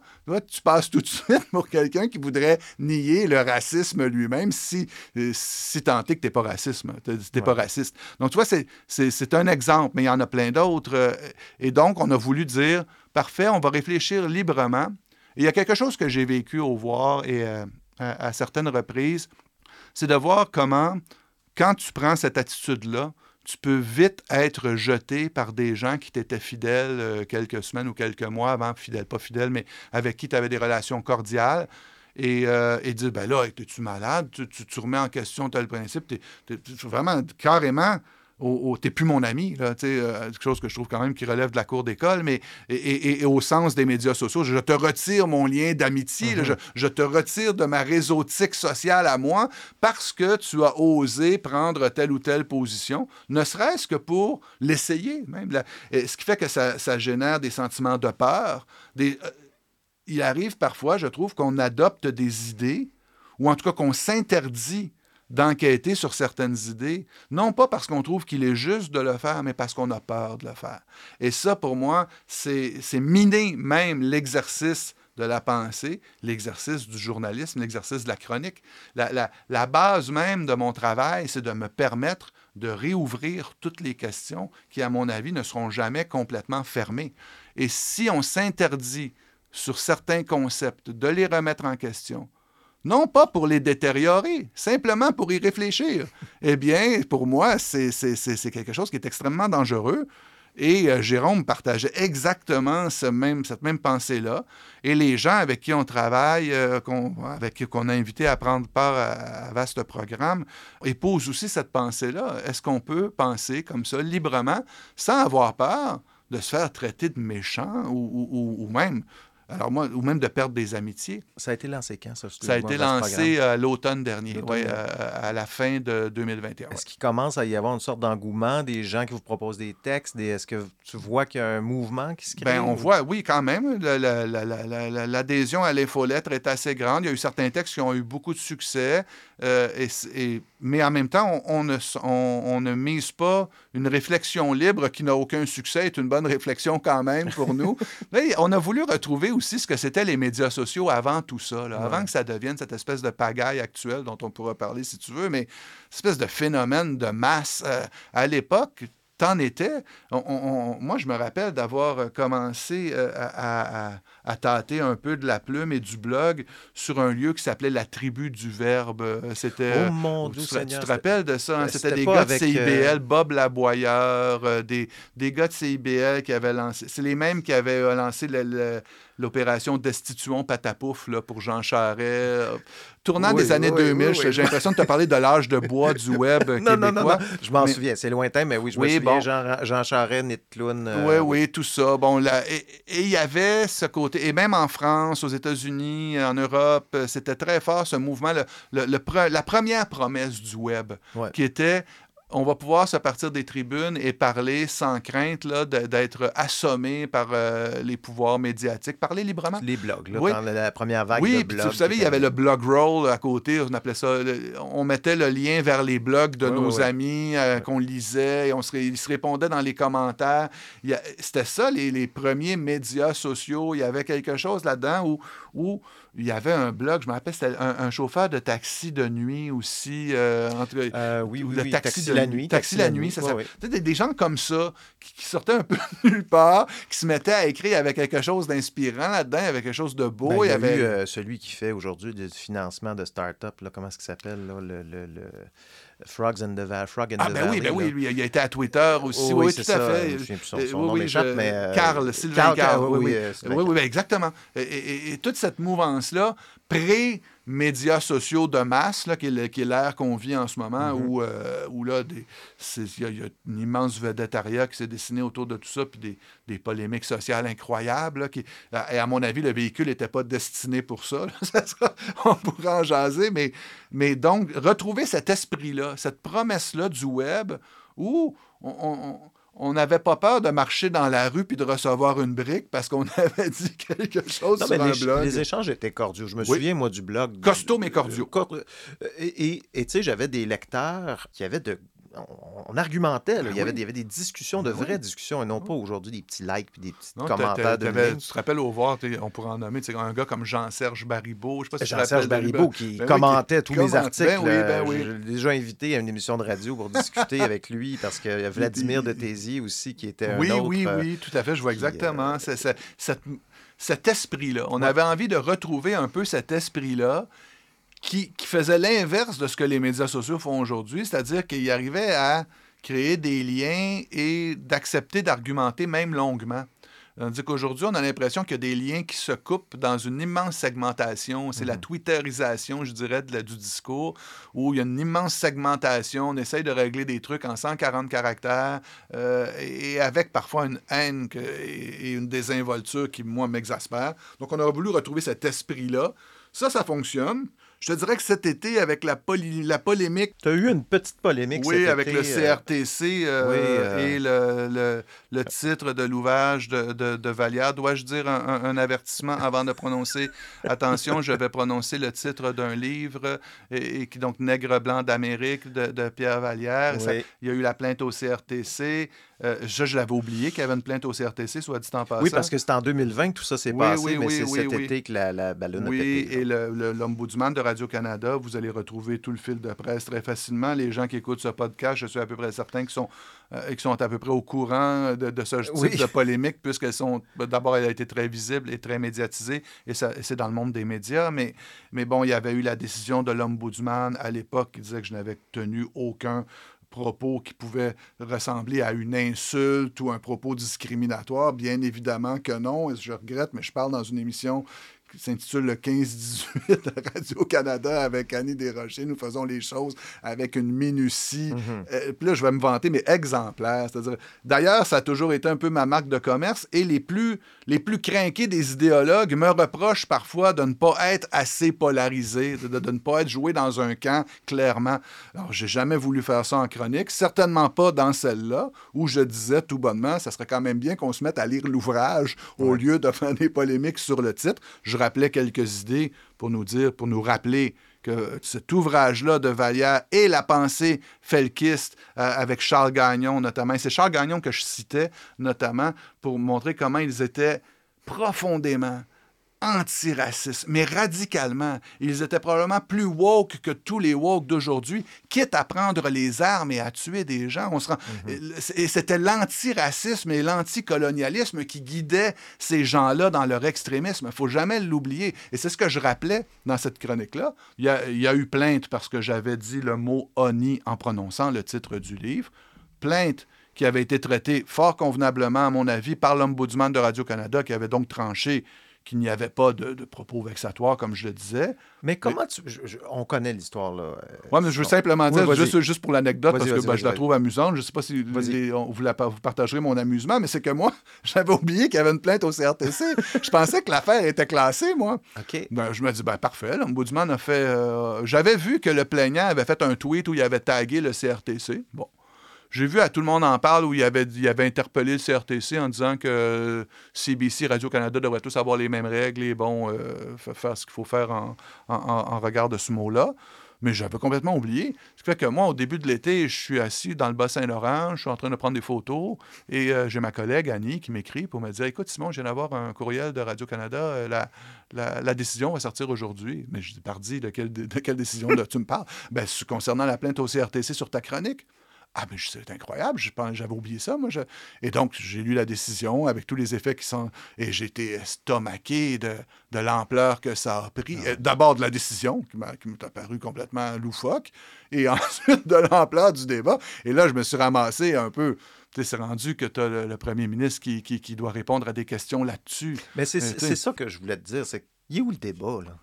tu passes tout de suite pour quelqu'un qui voudrait nier le racisme lui-même si, si tant est que tu n'es pas, racisme, pas raciste. Donc, tu vois, c'est un exemple, mais il y en a plein d'autres. Et donc, on a voulu dire, parfait, on va réfléchir librement il y a quelque chose que j'ai vécu au voir et euh, à, certaines reprises, c'est de voir comment, quand tu prends cette attitude-là, tu peux vite être jeté par des gens qui t'étaient fidèles euh, quelques semaines ou quelques mois avant, fidèles, pas fidèles, mais avec qui tu avais des relations cordiales. Et, euh, dire, ben là, es-tu malade? Tu, remets en question tel principe. Tu vraiment carrément au, t'es plus mon ami, là, euh, quelque chose que je trouve quand même qui relève de la cour d'école, mais et, au sens des médias sociaux, je te retire mon lien d'amitié, mm-hmm. je, te retire de ma réseautique sociale à moi parce que tu as osé prendre telle ou telle position, ne serait-ce que pour l'essayer même. ce qui fait que ça, génère des sentiments de peur. Des, euh, il arrive parfois, je trouve, qu'on adopte des idées, ou en tout cas qu'on s'interdit d'enquêter sur certaines idées, non pas parce qu'on trouve qu'il est juste de le faire, mais parce qu'on a peur de le faire. Et ça, pour moi, c'est miner même l'exercice de la pensée, l'exercice du journalisme, l'exercice de la chronique. La, base même de mon travail, c'est de me permettre de réouvrir toutes les questions qui, à mon avis, ne seront jamais complètement fermées. Et si on s'interdit sur certains concepts de les remettre en question, non pas pour les détériorer, simplement pour y réfléchir. Eh bien, pour moi, c'est quelque chose qui est extrêmement dangereux. Et euh, Jérôme partageait exactement cette même pensée-là. Et les gens avec qui on travaille, euh, avec qu'on a invité à prendre part à, vaste programme, épousent aussi cette pensée-là. Est-ce qu'on peut penser comme ça librement, sans avoir peur de se faire traiter de méchant ou, ou même alors moi, ou même de perdre des amitiés. Ça a été lancé quand, ça? Ça a été lancé euh, l'automne dernier, oui, euh, à la fin de 2021. Est-ce qu'il commence à y avoir une sorte d'engouement, des gens qui vous proposent des textes? Est-ce que tu vois qu'il y a un mouvement qui se crée? Bien, on voit, oui, quand même. L'adhésion à l'infolettre est assez grande. Il y a eu certains textes qui ont eu beaucoup de succès. Euh, et, mais en même temps, on, ne, on, ne, mise pas une réflexion libre qui n'a aucun succès, est une bonne réflexion quand même pour nous. [LAUGHS] on a voulu retrouver aussi ce que c'était les médias sociaux avant tout ça, là, avant que ça devienne cette espèce de pagaille actuelle dont on pourra parler si tu veux, mais espèce de phénomène de masse. Euh, à l'époque, t'en étais. moi, je me rappelle d'avoir commencé euh, à, à, tâter un peu de la plume et du blog sur un lieu qui s'appelait la Tribu du Verbe. C'était. Oh mon Dieu, tu, tu, te rappelles de ça? Hein? C'était des gars de CIBL, euh, Bob Laboyeur, euh, des, des gars de CIBL qui avaient lancé. C'est les mêmes qui avaient lancé le l'opération Destituons Patapouf là, pour Jean Charest. Tournant des années 2000, j'ai l'impression de te parler de l'âge de bois du web québécois. [LAUGHS] Non, non, non, je m'en souviens, c'est lointain, mais oui, je me souviens, Jean, Jean Charest, Nitloun. Euh, oui, oui, tout ça. Bon, là, et il y avait ce côté, et même en France, aux États-Unis, en Europe, c'était très fort ce mouvement, le, la première promesse du web, qui était on va pouvoir se partir des tribunes et parler sans crainte d'être assommé par euh, les pouvoirs médiatiques. Parler librement. Les blogs, là, dans la première vague oui, de blogs. vous savez, il y avait le blog roll à côté, on appelait ça. on mettait le lien vers les blogs de nos amis euh, qu'on lisait et on se, ils se répondaient dans les commentaires. C'était ça, les, les, premiers médias sociaux. Il y avait quelque chose là-dedans où, où il y avait un blog, je me rappelle, c'était un, chauffeur de taxi de nuit aussi. Euh, entre, euh, oui, oui, oui, taxi, de la nuit. Taxi, la nuit, ça Des, des, gens comme ça qui, sortaient un peu de nulle part, qui se mettaient à écrire avec quelque chose d'inspirant là-dedans, avec quelque chose de beau. Ben, il y, avait eu, euh, celui qui fait aujourd'hui du financement de start-up, comment est-ce qu'il s'appelle, le, le, le... Frogs and the, Frog and ah, ben Oui, ben oui, lui, il a été à Twitter aussi. oui, tout à fait. Je son, son nom m'échappe, mais... Carl, Sylvain Carl. oui, oui, oui, exactement. Et, toute cette mouvance-là, pré-médias sociaux de masse, là, qui est l'ère qu'on vit en ce moment, mm-hmm. où, euh, où là, il y, a une immense vedettariat qui s'est dessiné autour de tout ça, puis des, des polémiques sociales incroyables. qui, et à mon avis, le véhicule n'était pas destiné pour ça. [LAUGHS] on pourrait en jaser, mais, mais donc, retrouver cet esprit-là, cette promesse-là du web où on on n'avait pas peur de marcher dans la rue puis de recevoir une brique parce qu'on [LAUGHS] avait dit quelque chose sur un les, blog. Les échanges étaient cordiaux. Je me souviens, moi, du blog. Costaud, mais cordiaux. Euh, et tu sais, j'avais des lecteurs qui avaient de on, argumentait. Ben il, y avait, des discussions, de ben vraies discussions, et non pas aujourd'hui des petits likes puis des petits commentaires. de tu te rappelles au voir, on pourrait en nommer un gars comme Jean-Serge Baribeau. Je Jean-Serge Baribeau qui ben commentait tous mes articles. J'ai déjà invité à une émission de radio pour discuter avec lui parce qu'il y a Vladimir de Tézy aussi qui était un oui, autre... Oui, oui, oui, tout à fait. Je vois exactement. Euh, cet esprit-là. On avait envie de retrouver un peu cet esprit-là qui, faisait l'inverse de ce que les médias sociaux font aujourd'hui, c'est-à-dire qu'il arrivait à créer des liens et d'accepter d'argumenter même longuement. Tandis qu'aujourd'hui, on a l'impression qu'il y a des liens qui se coupent dans une immense segmentation. C'est la mhm. twitterisation, je dirais, de du discours, où il y a une immense segmentation. On essaye de régler des trucs en 140 caractères euh, et avec parfois une haine et une désinvolture qui, moi, m'exaspère. Donc, on aurait voulu retrouver cet esprit-là. Ça, ça fonctionne. Je te dirais que cet été, avec la, la polémique. Tu as eu une petite polémique Oui, avec le CRTC euh, euh, et le, le, titre de l'ouvrage de, de, de, Vallière. Dois-je dire un, avertissement avant de prononcer Attention, je vais prononcer le titre d'un livre, et, qui donc Nègre blanc d'Amérique de, Pierre Vallière. il y a eu la plainte au CRTC. Euh, je, je l'avais oublié qu'il y avait une plainte au CRTC, soit dit en passant. Oui, parce que c'est en 2020 que tout ça s'est passé, mais c'est cet été que la, la ballonne a pété. Oui, et l'ombudsman de Radio-Canada, vous allez retrouver tout le fil de presse très facilement. Les gens qui écoutent ce podcast, je suis à peu près certain qu'ils sont, euh, sont à peu près au courant de, ce type de polémique, puisqu'elles sont... D'abord, elle a été très visible et très médiatisée, et c'est dans le monde des médias, mais, mais bon, il y avait eu la décision de l'ombudsman à l'époque qui disait que je n'avais tenu aucun propos qui pouvaient ressembler à une insulte ou un propos discriminatoire. Bien évidemment que non, et je regrette, mais je parle dans une émission s'intitule le 15-18 de [LAUGHS] Radio-Canada avec Annie Desrochers. Nous faisons les choses avec une minutie. Mhm. Euh, puis là, je vais me vanter, mais exemplaire. C'est-à-dire, d'ailleurs, ça a toujours été un peu ma marque de commerce et les plus, les plus des idéologues me reprochent parfois de ne pas être assez polarisé, de, de ne pas être joué dans un camp clairement. Alors, j'ai jamais voulu faire ça en chronique, certainement pas dans celle-là, où je disais tout bonnement, ça serait quand même bien qu'on se mette à lire l'ouvrage au lieu de faire des polémiques sur le titre. Je rappelait quelques idées pour nous dire, pour nous rappeler que cet ouvrage-là de Vallière et la pensée felkiste euh, avec Charles Gagnon notamment, c'est Charles Gagnon que je citais notamment pour montrer comment ils étaient profondément antiracistes, mais radicalement. Ils étaient probablement plus woke que tous les woke d'aujourd'hui, quitte à prendre les armes et à tuer des gens. On se rend... Mhm. Et c'était l'antiracisme et l'anticolonialisme qui guidaient ces gens-là dans leur extrémisme. Il faut jamais l'oublier. Et c'est ce que je rappelais dans cette chronique-là. Il y, a, il y a eu plainte parce que j'avais dit le mot ONI en prononçant le titre du livre. Plainte qui avait été traitée fort convenablement, à mon avis, par l'Ombudsman de Radio-Canada, qui avait donc tranché qu'il n'y avait pas de, de, propos vexatoires, comme je le disais. Mais comment tu. Je, je, on connaît l'histoire, là. Euh, oui, mais je veux simplement dire, oui, juste, juste, pour l'anecdote, parce que ben, je la trouve amusante, je ne sais pas si les, on, vous, la, vous, partagerez mon amusement, mais c'est que moi, [LAUGHS] j'avais oublié qu'il y avait une plainte au CRTC. je pensais que l'affaire était classée, moi. OK. Ben, je me dis, ben parfait, l'Ombudsman a fait. Euh, J'avais vu que le plaignant avait fait un tweet où il avait tagué le CRTC. Bon. J'ai vu à Tout le monde en parle où il avait, il avait interpellé le CRTC en disant que CBC, Radio-Canada devraient tous avoir les mêmes règles et bon, euh, faire ce qu'il faut faire en, en, en, regard de ce mot-là. Mais j'avais complètement oublié. Ce qui fait que moi, au début de l'été, je suis assis dans le Bas-Saint-Laurent, je suis en train de prendre des photos et euh, j'ai ma collègue Annie qui m'écrit pour me dire Écoute, Simon, je viens d'avoir un courriel de Radio-Canada, euh, la, la, décision va sortir aujourd'hui. Mais je dis Pardi, de, de quelle décision tu me parles? Ben, Concernant la plainte au CRTC sur ta chronique. Ah, mais c'est incroyable, j'avais oublié ça, moi. Je... Et donc, j'ai lu la décision avec tous les effets qui sont. Et j'ai été estomaqué de, de l'ampleur que ça a pris. Ah. D'abord de la décision, qui m'a apparu complètement loufoque, et [LAUGHS] ensuite de l'ampleur du débat. Et là, je me suis ramassé un peu. C'est rendu que tu as le, le, premier ministre qui, qui, qui, doit répondre à des questions là-dessus. Mais c'est ça que je voulais te dire. C'est il est où le débat, là?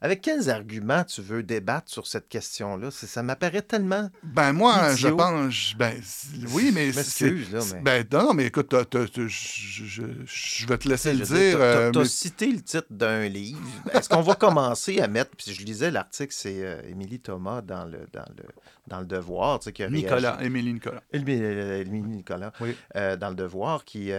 Avec quels arguments tu veux débattre sur cette question-là? Ça m'apparaît tellement. Ben, moi, idiot. je pense. Ben, [LAUGHS] oui, mais. Excuse, là, mais. Ben, non, mais écoute, je, vais te laisser le dire. Tu as, euh, mais... cité le titre d'un livre. Est-ce qu'on va commencer à mettre. Puis je lisais l'article, c'est euh, Émilie Thomas dans le, dans le, dans le Devoir. Tu sais, qui a Nicolas. Émilie Nicolas. Émilie Nicolas. Oui. Euh, dans le Devoir, qui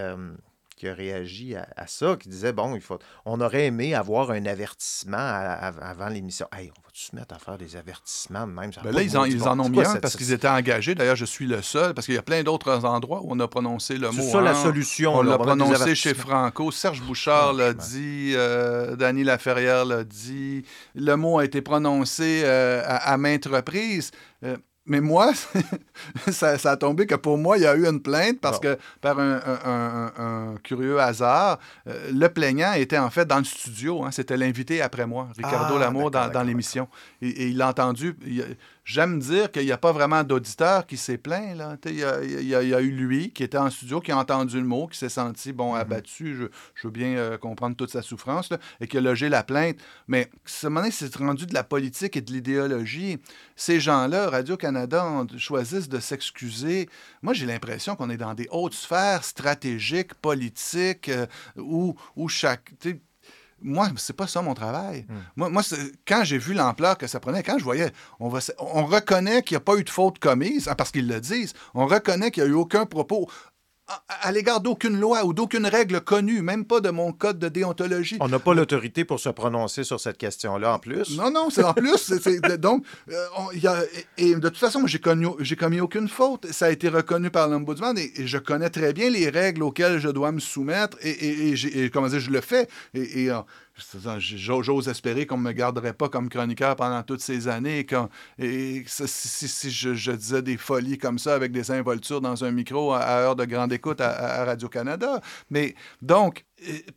qui a réagi à, à, ça, qui disait bon, il faut, on aurait aimé avoir un avertissement à, à, avant l'émission. Hey, on va-tu se mettre à faire des avertissements de même? Ben là, ils en, ils en, ont mis un parce qu'ils étaient engagés. D'ailleurs, je suis le seul, parce qu'il y a plein d'autres endroits où on a prononcé le mot. C'est ça la solution. On l'a prononcé chez Franco. Serge Bouchard l'a dit, euh, Dany Laferrière l'a dit. Le mot a été prononcé euh, à, maintes reprises. Euh, mais moi, [LAUGHS] ça, ça, a tombé que pour moi, il y a eu une plainte parce bon. que, par un, un, un, un curieux hasard, euh, le plaignant était en fait dans le studio. Hein, C'était l'invité après moi, Ricardo ah, Lamour, dans, dans l'émission. Et, et, il l'a entendu. J'aime dire qu'il n'y a pas vraiment d'auditeur qui s'est plaint. Là. Il y, a, il, y a, il y, a, eu lui qui était en studio, qui a entendu le mot, qui s'est senti bon, -hmm. abattu. Je, je, veux bien euh, comprendre toute sa souffrance là, et qui a logé la plainte. Mais ce moment c'est rendu de la politique et de l'idéologie. Ces gens-là, Radio-Canada, choisissent de s'excuser. Moi, j'ai l'impression qu'on est dans des hautes sphères stratégiques, politiques, euh, où, où chaque moi, c'est pas ça mon travail. Mm. Moi, moi quand j'ai vu l'ampleur que ça prenait, quand je voyais, on, va, on reconnaît qu'il n'y a pas eu de faute commise, hein, parce qu'ils le disent, on reconnaît qu'il n'y a eu aucun propos à l'égard d'aucune loi ou d'aucune règle connue, même pas de mon code de déontologie. On n'a pas l'autorité pour se prononcer sur cette question-là en plus. Non, non, c'est en plus. c est, c est, donc, euh, on, y a, et, et, de toute façon, j'ai commis aucune faute. Ça a été reconnu par l'Ombudsman et, et, je connais très bien les règles auxquelles je dois me soumettre et, et comment dire, je le fais. Et, J'ose espérer qu'on ne me garderait pas comme chroniqueur pendant toutes ces années. Et si, si je, disais des folies comme ça avec des involtures dans un micro à, à heure de grande écoute à, Radio-Canada. Mais donc,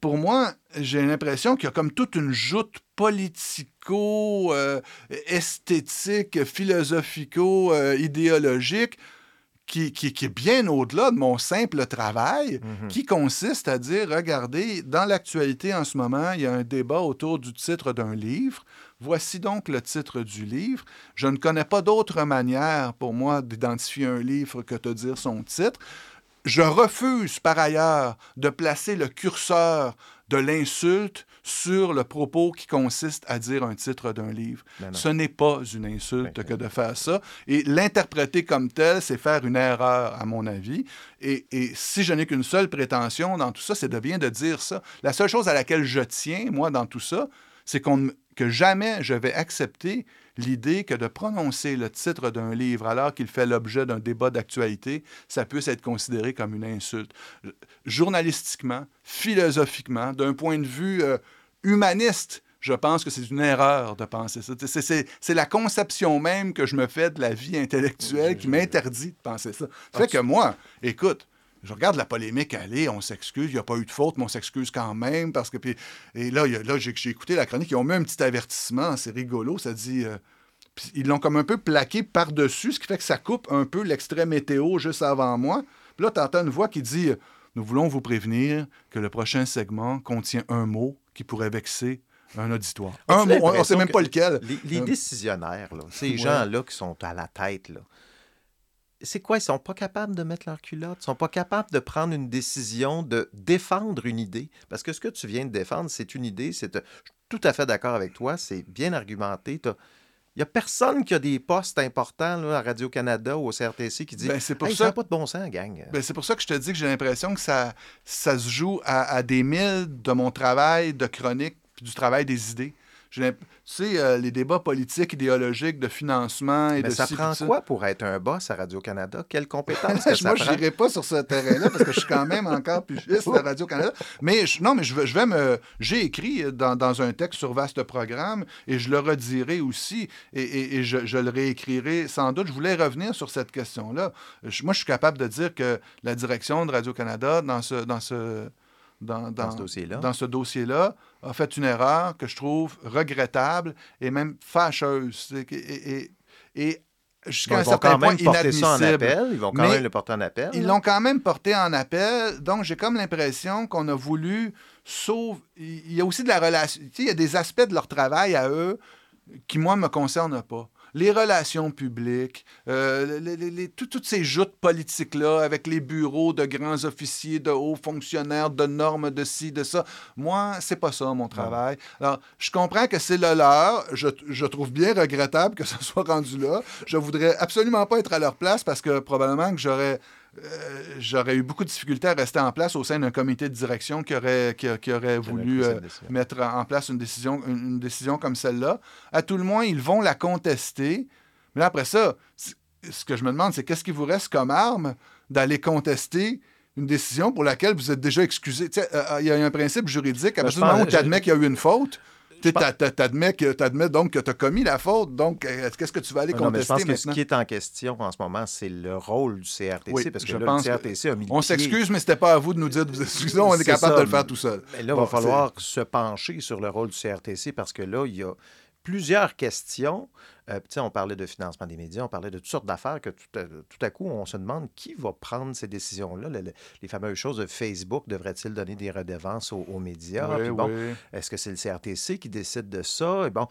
pour moi, j'ai l'impression qu'il y a comme toute une joute politico, euh, esthétique, philosophico, euh, qui, qui, qui, est bien au-delà de mon simple travail, mm -hmm. qui consiste à dire, regardez, dans l'actualité en ce moment, il y a un débat autour du titre d'un livre. Voici donc le titre du livre. Je ne connais pas d'autre manière pour moi d'identifier un livre que de dire son titre. Je refuse par ailleurs de placer le curseur de l'insulte sur le propos qui consiste à dire un titre d'un livre. Ce n'est pas une insulte ben, que de faire ça. Et l'interpréter comme tel, c'est faire une erreur, à mon avis. Et, et si je n'ai qu'une seule prétention dans tout ça, c'est de bien de dire ça. La seule chose à laquelle je tiens, moi, dans tout ça, c'est qu'on que jamais je vais accepter l'idée que de prononcer le titre d'un livre alors qu'il fait l'objet d'un débat d'actualité, ça puisse être considéré comme une insulte. Journalistiquement, philosophiquement, d'un point de vue euh, humaniste, je pense que c'est une erreur de penser ça. C'est la conception même que je me fais de la vie intellectuelle qui m'interdit de penser ça. Fait que moi, écoute, je regarde la polémique aller, on s'excuse, il n'y a pas eu de faute, mais on s'excuse quand même parce que. Puis, et là, là j'ai écouté la chronique, ils ont mis un petit avertissement, c'est rigolo, ça dit. Euh, ils l'ont comme un peu plaqué par-dessus, ce qui fait que ça coupe un peu l'extrait météo juste avant moi. Puis là, tu entends une voix qui dit Nous voulons vous prévenir que le prochain segment contient un mot qui pourrait vexer un auditoire. Un mot, on ne sait même pas lequel. Les, euh, décisionnaires, là, ces gens-là qui sont à la tête, là, c'est quoi? Ils sont pas capables de mettre leur culotte? Ils sont pas capables de prendre une décision, de défendre une idée? Parce que ce que tu viens de défendre, c'est une idée. C'est, je suis tout à fait d'accord avec toi. C'est bien argumenté. Il n'y a personne qui a des postes importants là, à Radio-Canada ou au CRTC qui dit ben, c'est pour ça... pas de bon sens, gang. Ben, c'est pour ça que je te dis que j'ai l'impression que ça, ça se joue à, à des milles de mon travail de chronique puis du travail des idées. Tu sais, euh, les débats politiques, idéologiques, de financement et Mais de... ça prend quoi pour être un boss à Radio-Canada? Quelles compétences que [LAUGHS] ça Moi, je n'irai pas sur ce terrain-là parce que je suis quand même encore plus juste à Radio-Canada. Mais non, mais je vais, je vais me... J'ai écrit dans, dans, un texte sur Vaste Programme et je le redirai aussi et, et, je, je, le réécrirai sans doute. Je voulais revenir sur cette question-là. Moi, je suis capable de dire que la direction de Radio-Canada, dans ce... Dans ce dans, ce dossier-là, dans ce dossier-là, a fait une erreur que je trouve regrettable et même fâcheuse. Et, et, jusqu'à un certain point inadmissible. Ils vont quand même le porter en appel. Ils l'ont quand même porté en appel. Donc, j'ai comme l'impression qu'on a voulu sauver... Il y a aussi de la relation... il y a des aspects de leur travail à eux qui, moi, ne me concernent pas les relations publiques, euh, les, toutes ces joutes politiques-là avec les bureaux de grands officiers, de hauts fonctionnaires, de normes, de ci, de ça. Moi, c'est pas ça mon travail. Alors, je comprends que c'est le leur. Je, je, trouve bien regrettable que [LAUGHS] ça soit rendu là. Je voudrais absolument pas être à leur place parce que probablement que j'aurais euh, j'aurais eu beaucoup de difficultés à rester en place au sein d'un comité de direction qui aurait, qui, aurait voulu euh, mettre en place une décision, une, décision comme celle-là. À tout le moins, ils vont la contester. Mais là, après ça, ce que je me demande, c'est qu'est-ce qui vous reste comme arme d'aller contester une décision pour laquelle vous êtes déjà excusé? Euh, il y a un principe juridique. À ben, partir du moment où tu admets qu'il y a eu une faute, tu admets, donc que tu as commis la faute, donc qu'est-ce que tu vas aller contester non, je pense que ce qui est en question en ce moment, c'est le rôle du CRTC, parce que le CRTC a mis On s'excuse, mais c'était pas à vous de nous dire vous excuser, on est, capable de le faire tout seul. Mais là, il va falloir se pencher sur le rôle du CRTC, parce que là, il y a plusieurs questions. Euh, on parlait de financement des médias, on parlait de toutes sortes d'affaires que tout à, coup, on se demande qui va prendre ces décisions-là. les fameuses choses de Facebook, devrait-il donner des redevances aux, médias? bon, Est-ce que c'est le CRTC qui décide de ça? Et bon,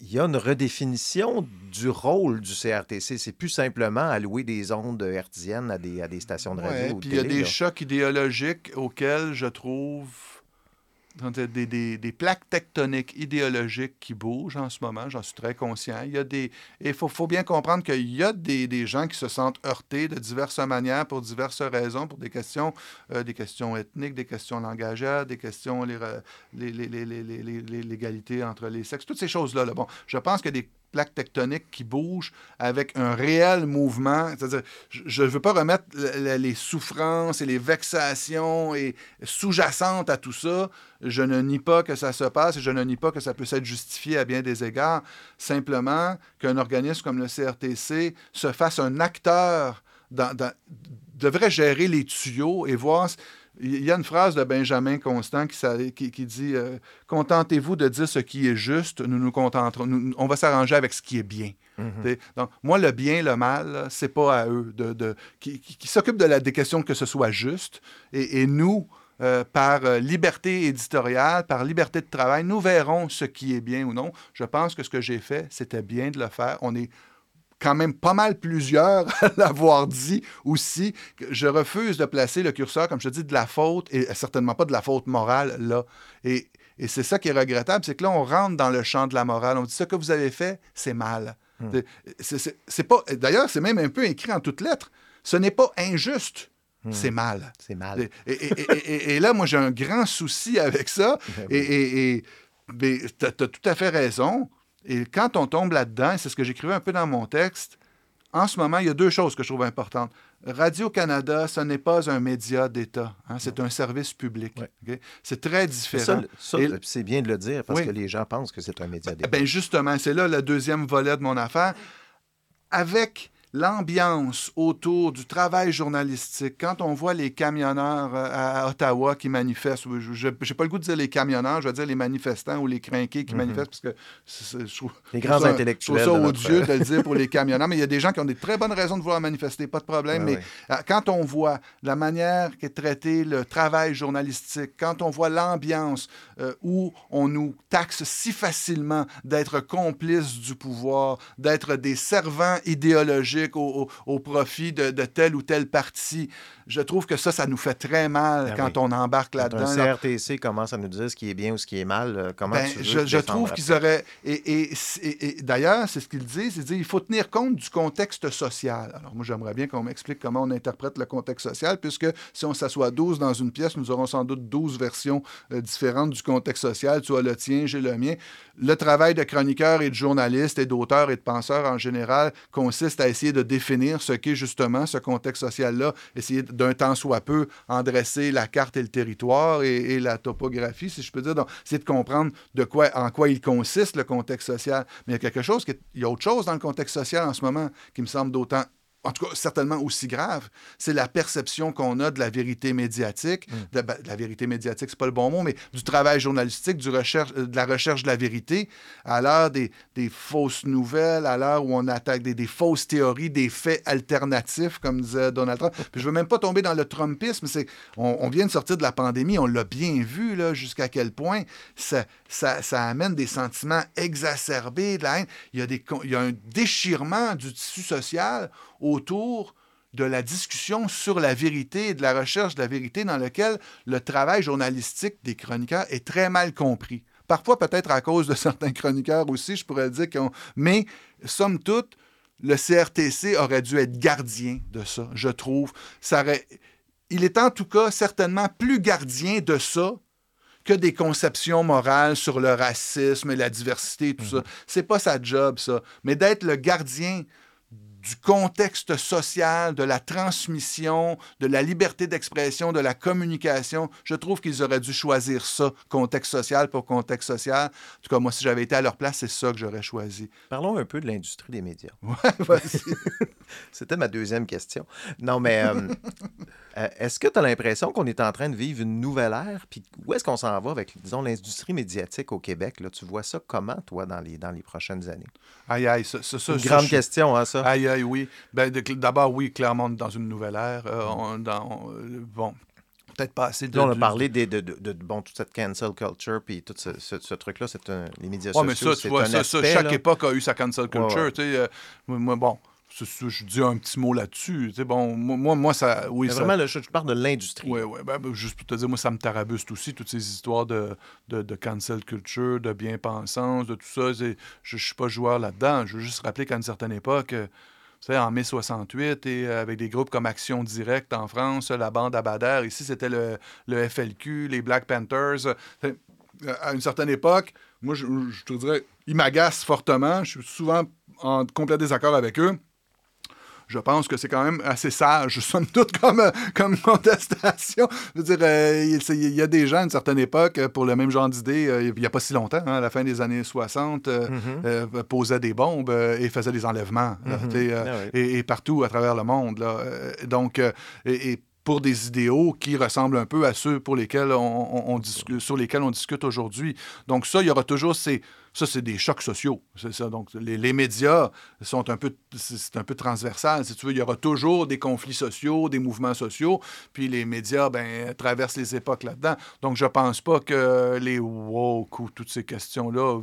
il y a une redéfinition du rôle du CRTC. C'est plus simplement allouer des ondes hertziennes à des, à des stations de radio. puis il y a des chocs idéologiques auxquels je trouve des, des, des, plaques tectoniques idéologiques qui bougent en ce moment, j'en suis très conscient. Il y a des. il faut, faut, bien comprendre qu'il y a des, des, gens qui se sentent heurtés de diverses manières pour diverses raisons, pour des questions, euh, des questions ethniques, des questions langagières, des questions l'égalité les, entre les sexes, toutes ces choses-là. Là. Bon, je pense que des plaques tectoniques qui bougent avec un réel mouvement. C'est-à-dire, je ne veux pas remettre les souffrances et les vexations et sous-jacentes à tout ça. Je ne nie pas que ça se passe et je ne nie pas que ça peut être justifié à bien des égards. Simplement qu'un organisme comme le CRTC se fasse un acteur, devrait gérer les tuyaux et voir il y a une phrase de Benjamin Constant qui, qui, dit euh, Contentez-vous de dire ce qui est juste, nous nous contenterons, on va s'arranger avec ce qui est bien. Mhm. Donc, moi, le bien, le mal, c'est pas à eux de, qui, s'occupent de la, des questions que ce soit juste. Et, nous, euh, par euh, liberté éditoriale, par liberté de travail, nous verrons ce qui est bien ou non. Je pense que ce que j'ai fait, c'était bien de le faire. On est quand même pas mal plusieurs [LAUGHS] à l'avoir dit aussi. Je refuse de placer le curseur, comme je te dis, de la faute, et certainement pas de la faute morale là. Et, et c'est ça qui est regrettable, c'est que là, on rentre dans le champ de la morale. On dit ce que vous avez fait, c'est mal. Hmm. C'est pas. D'ailleurs, c'est même un peu écrit en toutes lettres. Ce n'est pas injuste. Hmm. C'est mal. C'est mal. Et, et, et, là, moi, j'ai un grand souci avec ça. et, Mais tu as, tout à fait raison. Et quand on tombe là-dedans, c'est ce que j'écrivais un peu dans mon texte, en ce moment, il y a deux choses que je trouve importantes. Radio-Canada, ce n'est pas un média d'État, hein, c'est un service public. C'est très différent. C'est bien de le dire parce que les gens pensent que c'est un média d'État. Ben justement, c'est là le deuxième volet de mon affaire. Avec l'ambiance autour du travail journalistique, quand on voit les camionneurs euh, à Ottawa qui manifestent, je n'ai pas le goût de dire les camionneurs, je vais dire les manifestants ou les crinqués qui mhm. manifestent, parce que je trouve, les grands intellectuels. Je trouve ça odieux de le [LAUGHS] dire pour les camionneurs, mais il y a des gens qui ont des très bonnes raisons de vouloir manifester, pas de problème. mais euh, quand on voit la manière qu'est traité le travail journalistique, quand on voit l'ambiance euh, où on nous taxe si facilement d'être complices du pouvoir, d'être des servants idéologiques, au, profit de, tel ou tel parti. Je trouve que ça, ça nous fait très mal ben quand on embarque là-dedans. Un CRTC commence à nous dire ce qui est bien ou ce qui est mal, euh, comment ben, tu veux Je, trouve qu'ils auraient... Et, d'ailleurs, c'est ce qu'ils disent, ils disent il faut tenir compte du contexte social. Alors moi, j'aimerais bien qu'on m'explique comment on interprète le contexte social, puisque si on s'assoit 12 dans une pièce, nous aurons sans doute 12 versions euh, différentes du contexte social. Tu as le tien, j'ai le mien. Le travail de chroniqueur et de journaliste et d'auteur et de penseur en général consiste à essayer de définir ce qu'est justement ce contexte social-là, essayer d'un temps soit peu en dresser la carte et le territoire et, la topographie, si je peux dire. Donc, c'est de comprendre de quoi, en quoi il consiste le contexte social. Mais il y a quelque chose, qui il y a autre chose dans le contexte social en ce moment qui me semble d'autant en tout cas certainement aussi grave, c'est la perception qu'on a de la vérité médiatique, mm. de, ben, la vérité médiatique, c'est pas le bon mot, mais du travail journalistique, du recherche, euh, de la recherche de la vérité, à l'heure des, des, fausses nouvelles, à l'heure où on attaque des, des, fausses théories, des faits alternatifs, comme disait Donald Trump. [LAUGHS] Puis je veux même pas tomber dans le Trumpisme, c'est, on, vient de sortir de la pandémie, on l'a bien vu, là, jusqu'à quel point ça, ça, ça, amène des sentiments exacerbés, de la haine. Il y a, des, il y a un déchirement du tissu social autour de la discussion sur la vérité et de la recherche de la vérité dans lequel le travail journalistique des chroniqueurs est très mal compris. Parfois, peut-être à cause de [LAUGHS] certains chroniqueurs aussi, je pourrais dire qu'on... Mais, somme toute, le CRTC aurait dû être gardien de ça, je trouve. Ça Il est en tout cas certainement plus gardien de ça que des conceptions morales sur le racisme et la diversité et tout ça. Mhm. C'est pas sa job, ça. Mais d'être le gardien du contexte social, de la transmission, de la liberté d'expression, de la communication. Je trouve qu'ils auraient dû choisir ça, contexte social pour contexte social. En tout cas, moi, si j'avais été à leur place, c'est ça que j'aurais choisi. Parlons un peu de l'industrie des médias. Ouais, [LAUGHS] C'était ma deuxième question. Non, mais euh, [LAUGHS] euh, est-ce que tu as l'impression qu'on est en train de vivre une nouvelle ère? Puis où est-ce qu'on s'en va avec, disons, l'industrie médiatique au Québec? Là, tu vois ça comment, toi, dans les, dans les prochaines années? Aïe, aïe, ça, ça, Une grande question, hein, ça? Aïe, aïe, oui. Ben, D'abord, oui, clairement, dans une nouvelle ère. Euh, dans, euh, bon, peut-être pas assez de. on a parlé de, de, de, bon, toute cette cancel culture, puis tout ce, ce, truc-là, c'est les médias sociaux. mais ça, tu vois, ça, chaque époque a eu sa cancel culture. tu sais, euh, moi, bon, je dis un petit mot là-dessus. Bon, moi, moi, ça. Oui, ça... Vraiment, je, parle de l'industrie. Oui, oui. Ben, ben, juste pour te dire, moi, ça me tarabuste aussi, toutes ces histoires de, de, de cancel culture, de bien-pensance, de tout ça. Je ne suis pas joueur là-dedans. Je veux juste rappeler qu'à une certaine époque, sais, en mai 68, et euh, avec des groupes comme Action Directe en France, la bande Abadère, ici, c'était le, FLQ, les Black Panthers. À une certaine époque, moi, je, je te dirais, ils m'agacent fortement. Je suis souvent en complet désaccord avec eux je pense que c'est quand même assez sage, [LAUGHS] somme toute, comme, euh, comme contestation. Je veux dire, euh, il, y a des gens à une certaine époque, euh, pour le même genre d'idée, il n'y a pas si longtemps, hein, à la fin des années 60, mm-hmm. posaient des bombes et faisaient des enlèvements, mm-hmm. ah et, partout à travers le monde. Là. Donc, et, pour des idéaux qui ressemblent un peu à ceux pour lesquels on, discute, sur lesquels on discute aujourd'hui. Donc ça, il y aura toujours ces ça, c'est des chocs sociaux. C'est ça. Donc, les, médias sont un peu, c'est un peu transversal. Si tu veux, il y aura toujours des conflits sociaux, des mouvements sociaux. Puis les médias, ben, traversent les époques là-dedans. Donc, je pense pas que les woke ou toutes ces questions-là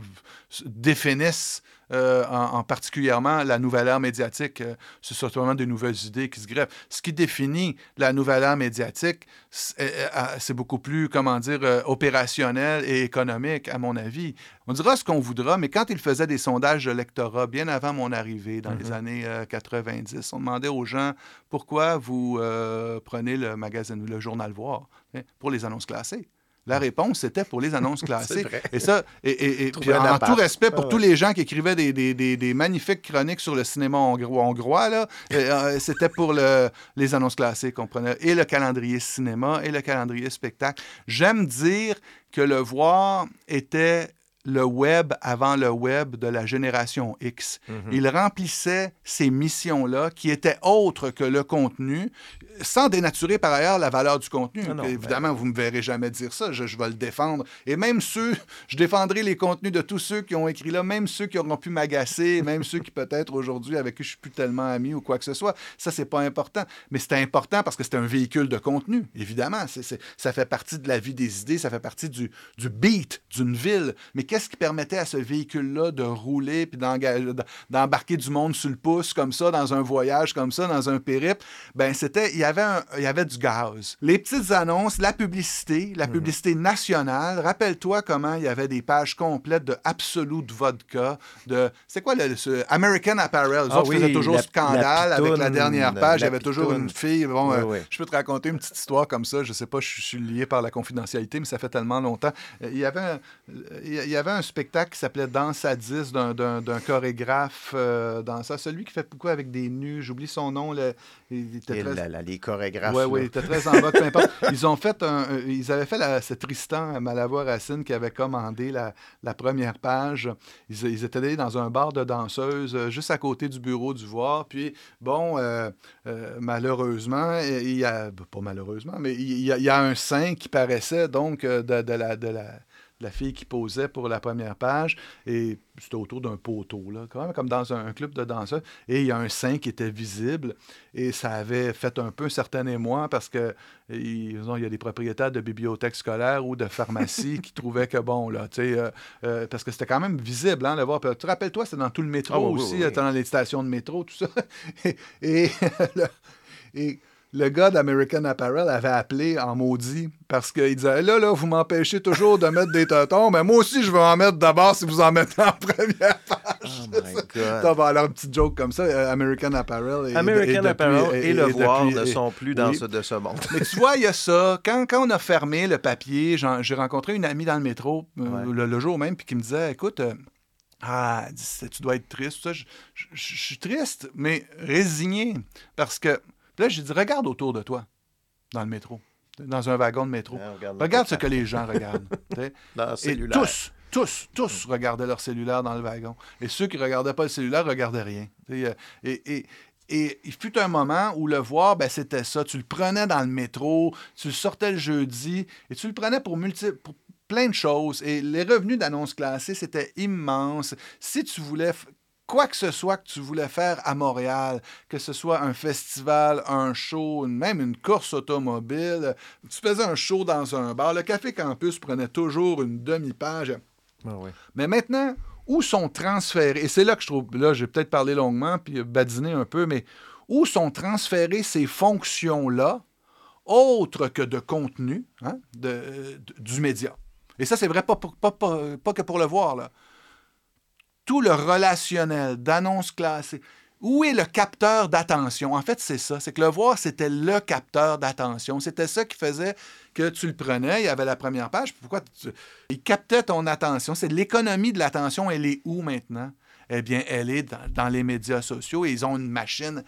définissent euh, en, particulièrement la nouvelle ère médiatique. Euh, c'est certainement des nouvelles idées qui se greffent. Ce qui définit la nouvelle ère médiatique, c'est euh, beaucoup plus, comment dire, opérationnel et économique, à mon avis. On dira ce qu'on voudra, mais quand il faisait des sondages de lectorat, bien avant mon arrivée, dans les mm-hmm. années 90, on demandait aux gens pourquoi vous prenez le magazine, le journal Voir, hein, pour les annonces classées. La réponse, c'était pour les annonces [LAUGHS] classées. et ça, et, et- et- Trouver puis en tout respect pour Ah tous les gens qui écrivaient des, des- des- des magnifiques chroniques sur le cinéma hongro- hongrois, là, euh, euh, c'était pour le- les annonces classées qu'on prenait, et le calendrier cinéma, et le calendrier spectacle. J'aime dire que le voir était le web avant le web de la génération X. Mhm. Il remplissait ces missions-là qui étaient autres que le contenu, sans dénaturer par ailleurs la valeur du contenu. Non, non, Évidemment, vous ne me verrez jamais dire ça, je, je vais le défendre. Et même ceux, je défendrai les contenus de tous ceux qui ont écrit là, même ceux qui auront pu m'agacer, [LAUGHS] même ceux qui peut-être aujourd'hui avec qui je suis plus tellement ami ou quoi que ce soit. Ça, c'est pas important. Mais c'était important parce que c'était un véhicule de contenu, évidemment. C'est- c'est- ça fait partie de la vie des idées, ça fait partie du, du beat d'une ville. Mais qu'est-ce qui permettait à ce véhicule-là de rouler puis d'embarquer du monde sur le pouce comme ça, dans un voyage comme ça, dans un périple? Ben, c'était, il y avait, un- il y avait du gaz. Les petites annonces, la publicité, la publicité nationale. Rappelle-toi comment il y avait des pages complètes de Absolute Vodka, de, c'est quoi le, ce American Apparel? Ah autres oui, toujours la- scandale la avec la pitoune, dernière la- page. Il y avait toujours pitoune. une fille. Bon, Oui, euh, oui. je peux te raconter une petite histoire comme ça. Je sais pas, je suis lié par la confidentialité, mais ça fait tellement longtemps. Euh, Il y avait un, il y avait un spectacle qui s'appelait Danse à 10 d'un- chorégraphe euh, dans ça. Celui qui fait beaucoup avec des nus. J'oublie son nom. le- il était très- les chorégraphes. oui, oui, il était très en vogue, peu importe. [LAUGHS] Ils ont fait un, ils avaient fait la, c'est Tristan Malavoie-Racine qui avait commandé la, la première page. Ils, ils étaient allés dans un bar de danseuses euh, juste à côté du bureau du voir. Puis, bon, euh, euh, malheureusement, il y a, pas malheureusement, mais il y a, il y a un sein qui paraissait donc de, de la, de la la fille qui posait pour la première page, et c'était autour d'un poteau, là, quand même comme dans un, club de danseurs, et il y a un sein qui était visible, et ça avait fait un peu un certain émoi, parce que il, disons, il y a des propriétaires de bibliothèques scolaires ou de pharmacies [LAUGHS] qui trouvaient que, bon, là, tu sais, euh, euh, parce que c'était quand même visible, hein, le voir. Puis, tu rappelles-toi, c'était dans tout le métro Ah oui, aussi, oui, oui. c'était dans les stations de métro, tout ça. [LAUGHS] et, et [LAUGHS] le- et le gars d'American Apparel avait appelé en maudit parce qu'il disait Là, là, vous m'empêchez toujours de mettre des totons, mais moi aussi, je veux en mettre d'abord si vous en mettez en [LAUGHS] première page. Oh my God. Alors une petite joke comme ça. euh, American Apparel. et- American et depuis- Apparel et, le voir ne et- sont plus dans oui. ce, de ce monde. mais tu vois, il y a ça. Quand, quand on a fermé le papier, j'ai rencontré une amie dans le métro euh, Ouais. le, le jour même, puis qui me disait Écoute, euh, ah, tu dois être triste. tout ça. Je, je- je- je suis triste, mais résigné. Parce que. Puis là, j'ai dit Regarde autour de toi, dans le métro, dans un wagon de métro. Hein, regarde ce que les gens regardent. [LAUGHS] tu sais. Dans le Et cellulaire. tous, tous, tous regardaient leur cellulaire dans le wagon. Et ceux qui ne regardaient pas le cellulaire regardaient rien. Euh, Et, et, et il fut un moment où le voir, ben, c'était ça. Tu le prenais dans le métro, tu le sortais le jeudi, et tu le prenais pour, multi- pour plein de choses. Et les revenus d'annonces classées, c'était immense. Si tu voulais quoi que ce soit que tu voulais faire à Montréal, que ce soit un festival, un show, même une course automobile, tu faisais un show dans un bar, le Café Campus prenait toujours une demi-page. Ah oui. Mais maintenant, où sont transférés, et c'est là que je trouve, là j'ai peut-être parlé longuement puis badiné un peu, mais où sont transférées ces fonctions-là, autres que de contenu hein, de- de- du média? Et ça, c'est vrai pas, pour- pas, pas, pas que pour le voir, là. Tout le relationnel, d'annonces classées. Où est le capteur d'attention? En fait, c'est ça. C'est que le voir, c'était le capteur d'attention. C'était ça qui faisait que tu le prenais, il y avait la première page. Pourquoi tu- Il captait ton attention? C'est l'économie de l'attention. Elle est où maintenant? Eh bien, elle est dans, dans les médias sociaux et ils ont une machine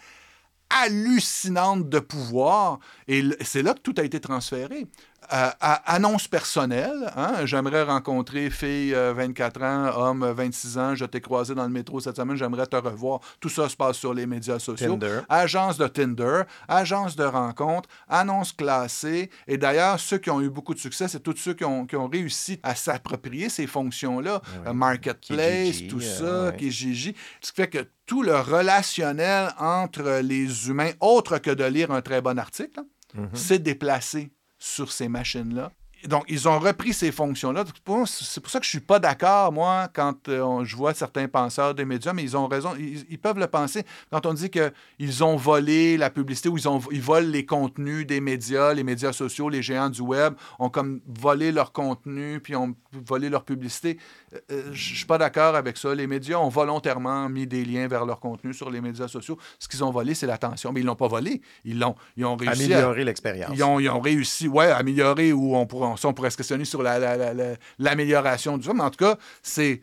hallucinante de pouvoir. Et c'est là que tout a été transféré. Euh, à annonce personnelle, hein, j'aimerais rencontrer fille euh, 24 ans, homme euh, 26 ans, je t'ai croisé dans le métro cette semaine, j'aimerais te revoir. Tout ça se passe sur les médias sociaux. Tinder. Agence de Tinder, agence de rencontre, annonce classée. Et d'ailleurs, ceux qui ont eu beaucoup de succès, c'est tous ceux qui ont, qui ont réussi à s'approprier ces fonctions-là. Euh, Marketplace, Kijiji, tout euh, ça, ouais. Kijiji. Ce qui fait que tout le relationnel entre les humains, autre que de lire un très bon article, hein, Mhm. s'est déplacé sur ces machines-là. Donc, ils ont repris ces fonctions-là. C'est pour ça que je suis pas d'accord, moi, quand euh, je vois certains penseurs des médias, mais ils ont raison. Ils, ils peuvent le penser. Quand on dit qu'ils ont volé la publicité ou ils, ont, ils volent les contenus des médias, les médias sociaux, les géants du web ont comme volé leur contenu puis ont volé leur publicité. Euh, euh, je suis pas d'accord avec ça. Les médias ont volontairement mis des liens vers leur contenu sur les médias sociaux. Ce qu'ils ont volé, c'est l'attention. Mais ils l'ont pas volé. Ils l'ont, ils ont réussi à, Améliorer l'expérience. ils ont, ils ont réussi, ouais, améliorer ou on pourrait, on se questionner sur l'amélioration du son, mais en tout cas, c'est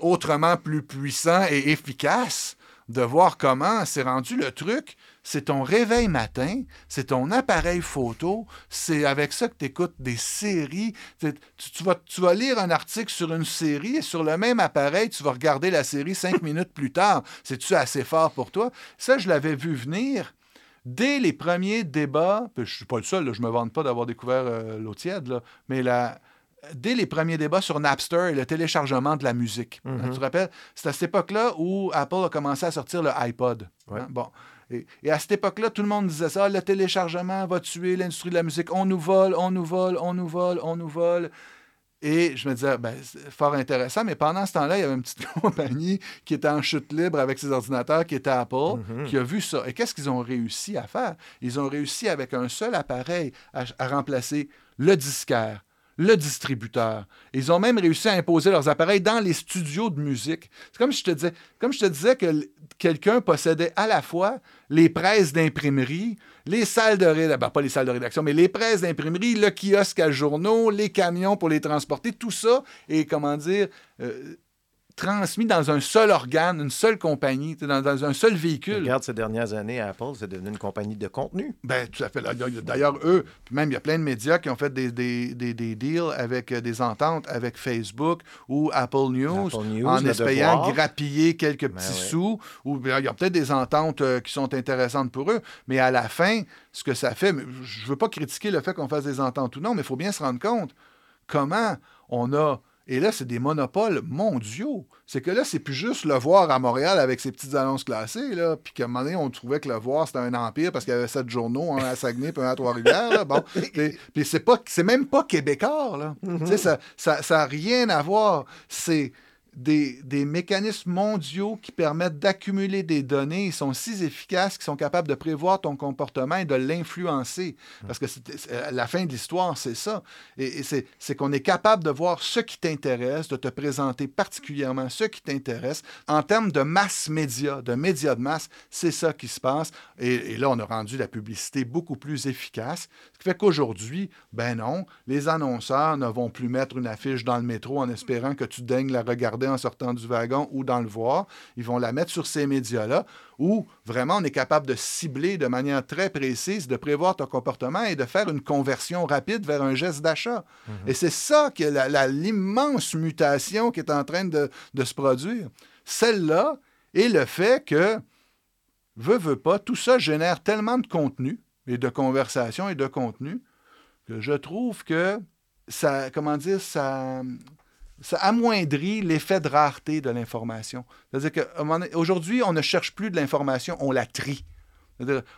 autrement plus puissant et efficace de voir comment c'est rendu le truc. C'est ton réveil matin, c'est ton appareil photo, c'est avec ça que tu écoutes des séries. Tu, vas, tu vas lire un article sur une série et sur le même appareil, tu vas regarder la série cinq [LAUGHS] minutes plus tard. C'est-tu assez fort pour toi? Ça, je l'avais vu venir dès les premiers débats. Je ne suis pas le seul, je ne me vante pas d'avoir découvert euh, l'eau tiède, mais la, dès les premiers débats sur Napster et le téléchargement de la musique. Hein, tu te rappelles? C'est à cette époque-là où Apple a commencé à sortir le iPod. Hein, bon. Et, à cette époque-là, tout le monde disait ça, le téléchargement va tuer l'industrie de la musique. On nous vole, on nous vole, on nous vole, on nous vole. Et je me disais, ben, c'est fort intéressant, mais pendant ce temps-là, il y avait une petite [LAUGHS] compagnie qui était en chute libre avec ses ordinateurs, qui était Apple, mm-hmm. qui a vu ça. Et qu'est-ce qu'ils ont réussi à faire? Ils ont réussi avec un seul appareil à remplacer le disquaire, le distributeur. Ils ont même réussi à imposer leurs appareils dans les studios de musique. C'est comme je te disais, comme je te disais que quelqu'un possédait à la fois les presses d'imprimerie, les salles de rédaction, ben, pas les salles de rédaction, mais les presses d'imprimerie, le kiosque à journaux, les camions pour les transporter, tout ça, et comment dire, euh, transmis dans un seul organe, une seule compagnie, dans, dans un seul véhicule. Regarde, ces dernières années, Apple, c'est devenu une compagnie de contenu. Ben, tout à fait. D'ailleurs, eux, même, il y a plein de médias qui ont fait des, des, des, deals avec euh, des ententes avec Facebook ou Apple News, en espérant grappiller quelques ben petits sous. Ou ben, il y a peut-être des ententes euh, qui sont intéressantes pour eux. Mais à la fin, ce que ça fait, je ne veux pas critiquer le fait qu'on fasse des ententes ou non, mais il faut bien se rendre compte comment on a et là, c'est des monopoles mondiaux. C'est que là, c'est plus juste le voir à Montréal avec ses petites annonces classées, là, puis qu'à un moment donné, on trouvait que le voir, c'était un empire parce qu'il y avait sept journaux, un à Saguenay, puis un à Trois-Rivières. Bon. [LAUGHS] Puis, c'est, pas, c'est même pas québécois, là. Tu sais, ça n'a ça, rien à voir. C'est des, mécanismes mondiaux qui permettent d'accumuler des données. Ils sont si efficaces qu'ils sont capables de prévoir ton comportement et de l'influencer. Parce que la fin de l'histoire, c'est ça. Et, c'est qu'on est capable de voir ce qui t'intéresse, de te présenter particulièrement ce qui t'intéresse. En termes de masse média, de médias de masse, c'est ça qui se passe. Et, et, là, on a rendu la publicité beaucoup plus efficace. Ce qui fait qu'aujourd'hui, ben non, les annonceurs ne vont plus mettre une affiche dans le métro en espérant que tu daignes la regarder en sortant du wagon ou dans le voir. Ils vont la mettre sur ces médias-là où vraiment on est capable de cibler de manière très précise, de prévoir ton comportement et de faire une conversion rapide vers un geste d'achat. Mhm. Et c'est ça qui est l'immense mutation qui est en train de, de se produire. Celle-là et le fait que, veut, veut pas, tout ça génère tellement de contenu et de conversation et de contenu que je trouve que ça, comment dire, ça, ça amoindrit l'effet de rareté de l'information. C'est-à-dire qu'aujourd'hui, on ne cherche plus de l'information, on la trie.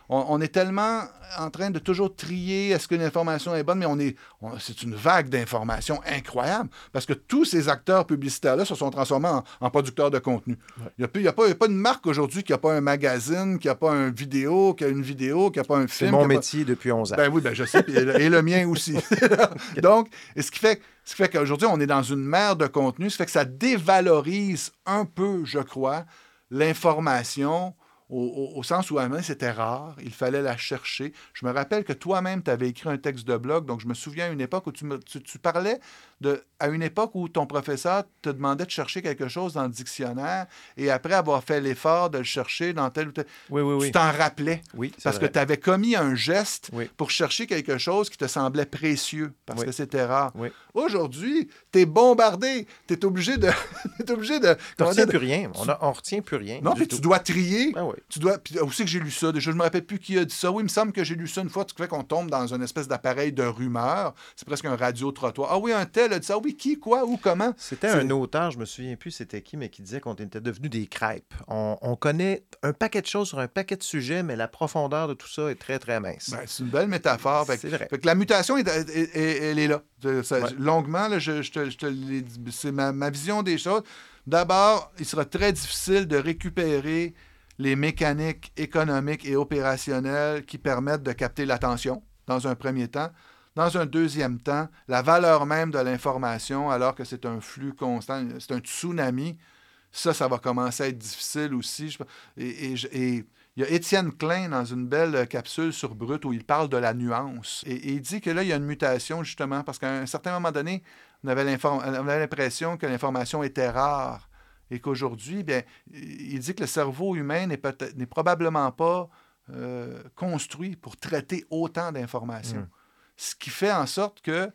On, est tellement en train de toujours trier est-ce qu'une information est bonne, mais on est, c'est une vague d'informations incroyable parce que tous ces acteurs publicitaires-là se sont transformés en, producteurs de contenu. Il n'y a, a, pas une marque aujourd'hui qui n'a pas un magazine, qui n'a pas une vidéo, qui a une vidéo, qui n'a pas un film. C'est mon métier depuis 11 ans. Ben oui, ben je sais, et, le, mien aussi. [LAUGHS] [LAUGHS] Donc, ce qui fait, ce qui fait qu'aujourd'hui, on est dans une mer de contenu, ce qui fait que ça dévalorise un peu, je crois, l'information au, sens où avant c'était rare, il fallait la chercher. Je me rappelle que toi-même, tu avais écrit un texte de blog, donc je me souviens à une époque où tu, parlais de, à une époque où ton professeur te demandait de chercher quelque chose dans le dictionnaire, et après avoir fait l'effort de le chercher dans tel ou tel... Oui, oui, oui. Tu t'en rappelais. Oui, Parce que tu avais commis un geste pour chercher quelque chose qui te semblait précieux, parce que c'était rare. Aujourd'hui, tu es bombardé. Tu es obligé de... [LAUGHS] es obligé de... On retient plus rien. On, ne retient plus rien. Non, puis tu dois trier. Oui tu dois. Puis c'est que j'ai lu ça? Déjà, je me rappelle plus qui a dit ça. Oui, il me semble que j'ai lu ça une fois. Tu fais qu'on tombe dans une espèce d'appareil de rumeur. C'est presque un radio-trottoir. Ah oui, un tel a dit ça. oui, qui, quoi, où, comment? C'était un auteur, je me souviens plus c'était qui, mais qui disait qu'on était devenu des crêpes. On, connaît un paquet de choses sur un paquet de sujets, mais la profondeur de tout ça est très, très mince. Ben, c'est une belle métaphore. C'est vrai. Fait que la mutation, elle est là. Longuement, là, je, te, je te c'est ma, ma vision des choses. D'abord, il sera très difficile de récupérer les mécaniques économiques et opérationnelles qui permettent de capter l'attention dans un premier temps. Dans un deuxième temps, la valeur même de l'information, alors que c'est un flux constant, c'est un tsunami, ça, ça va commencer à être difficile aussi. Et, Il y a Étienne Klein dans une belle capsule sur Brut où il parle de la nuance. Et, il dit que là, il y a une mutation justement parce qu'à un certain moment donné, on avait l'impression que l'information était rare et qu'aujourd'hui, bien, il dit que le cerveau humain n'est, probablement pas euh, construit pour traiter autant d'informations. Hmm. Ce qui fait en sorte que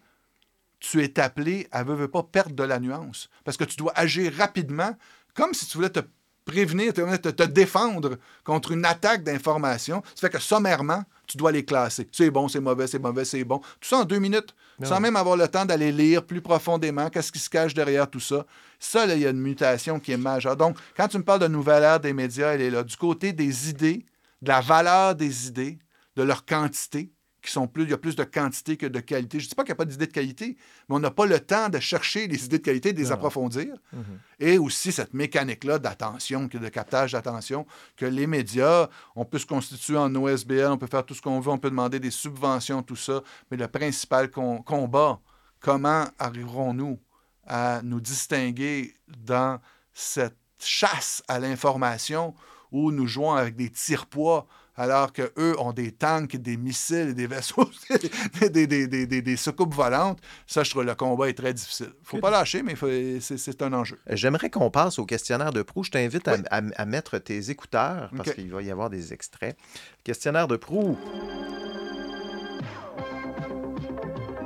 tu es appelé à ne pas perdre de la nuance. Parce que tu dois agir rapidement, comme si tu voulais te prévenir, te, te défendre contre une attaque d'informations. Ça fait que sommairement, tu dois les classer. C'est bon, c'est mauvais, c'est mauvais, c'est bon. Tout ça en deux minutes, sans même avoir le temps d'aller lire plus profondément qu'est-ce qui se cache derrière tout ça. Ça, il y a une mutation qui est majeure. Donc, quand tu me parles de nouvelle ère des médias, elle est là. Du côté des idées, de la valeur des idées, de leur quantité, qui sont plus, il y a plus de quantité que de qualité. Je ne dis pas qu'il n'y a pas d'idées de qualité, mais on n'a pas le temps de chercher les idées de qualité, de les approfondir. Mhm. Et aussi cette mécanique-là d'attention, de captage d'attention, que les médias, on peut se constituer en OSBL, on peut faire tout ce qu'on veut, on peut demander des subventions, tout ça, mais le principal combat, comment arriverons-nous à nous distinguer dans cette chasse à l'information où nous jouons avec des tire-poids alors qu'eux ont des tanks, des missiles, des vaisseaux, [LAUGHS] des, des, des, des, soucoupes volantes. Ça, je trouve le combat est très difficile. faut pas lâcher, mais c'est un enjeu. J'aimerais qu'on passe au questionnaire de proue. Je t'invite à, mettre tes écouteurs parce qu'il va y avoir des extraits. Questionnaire de proue.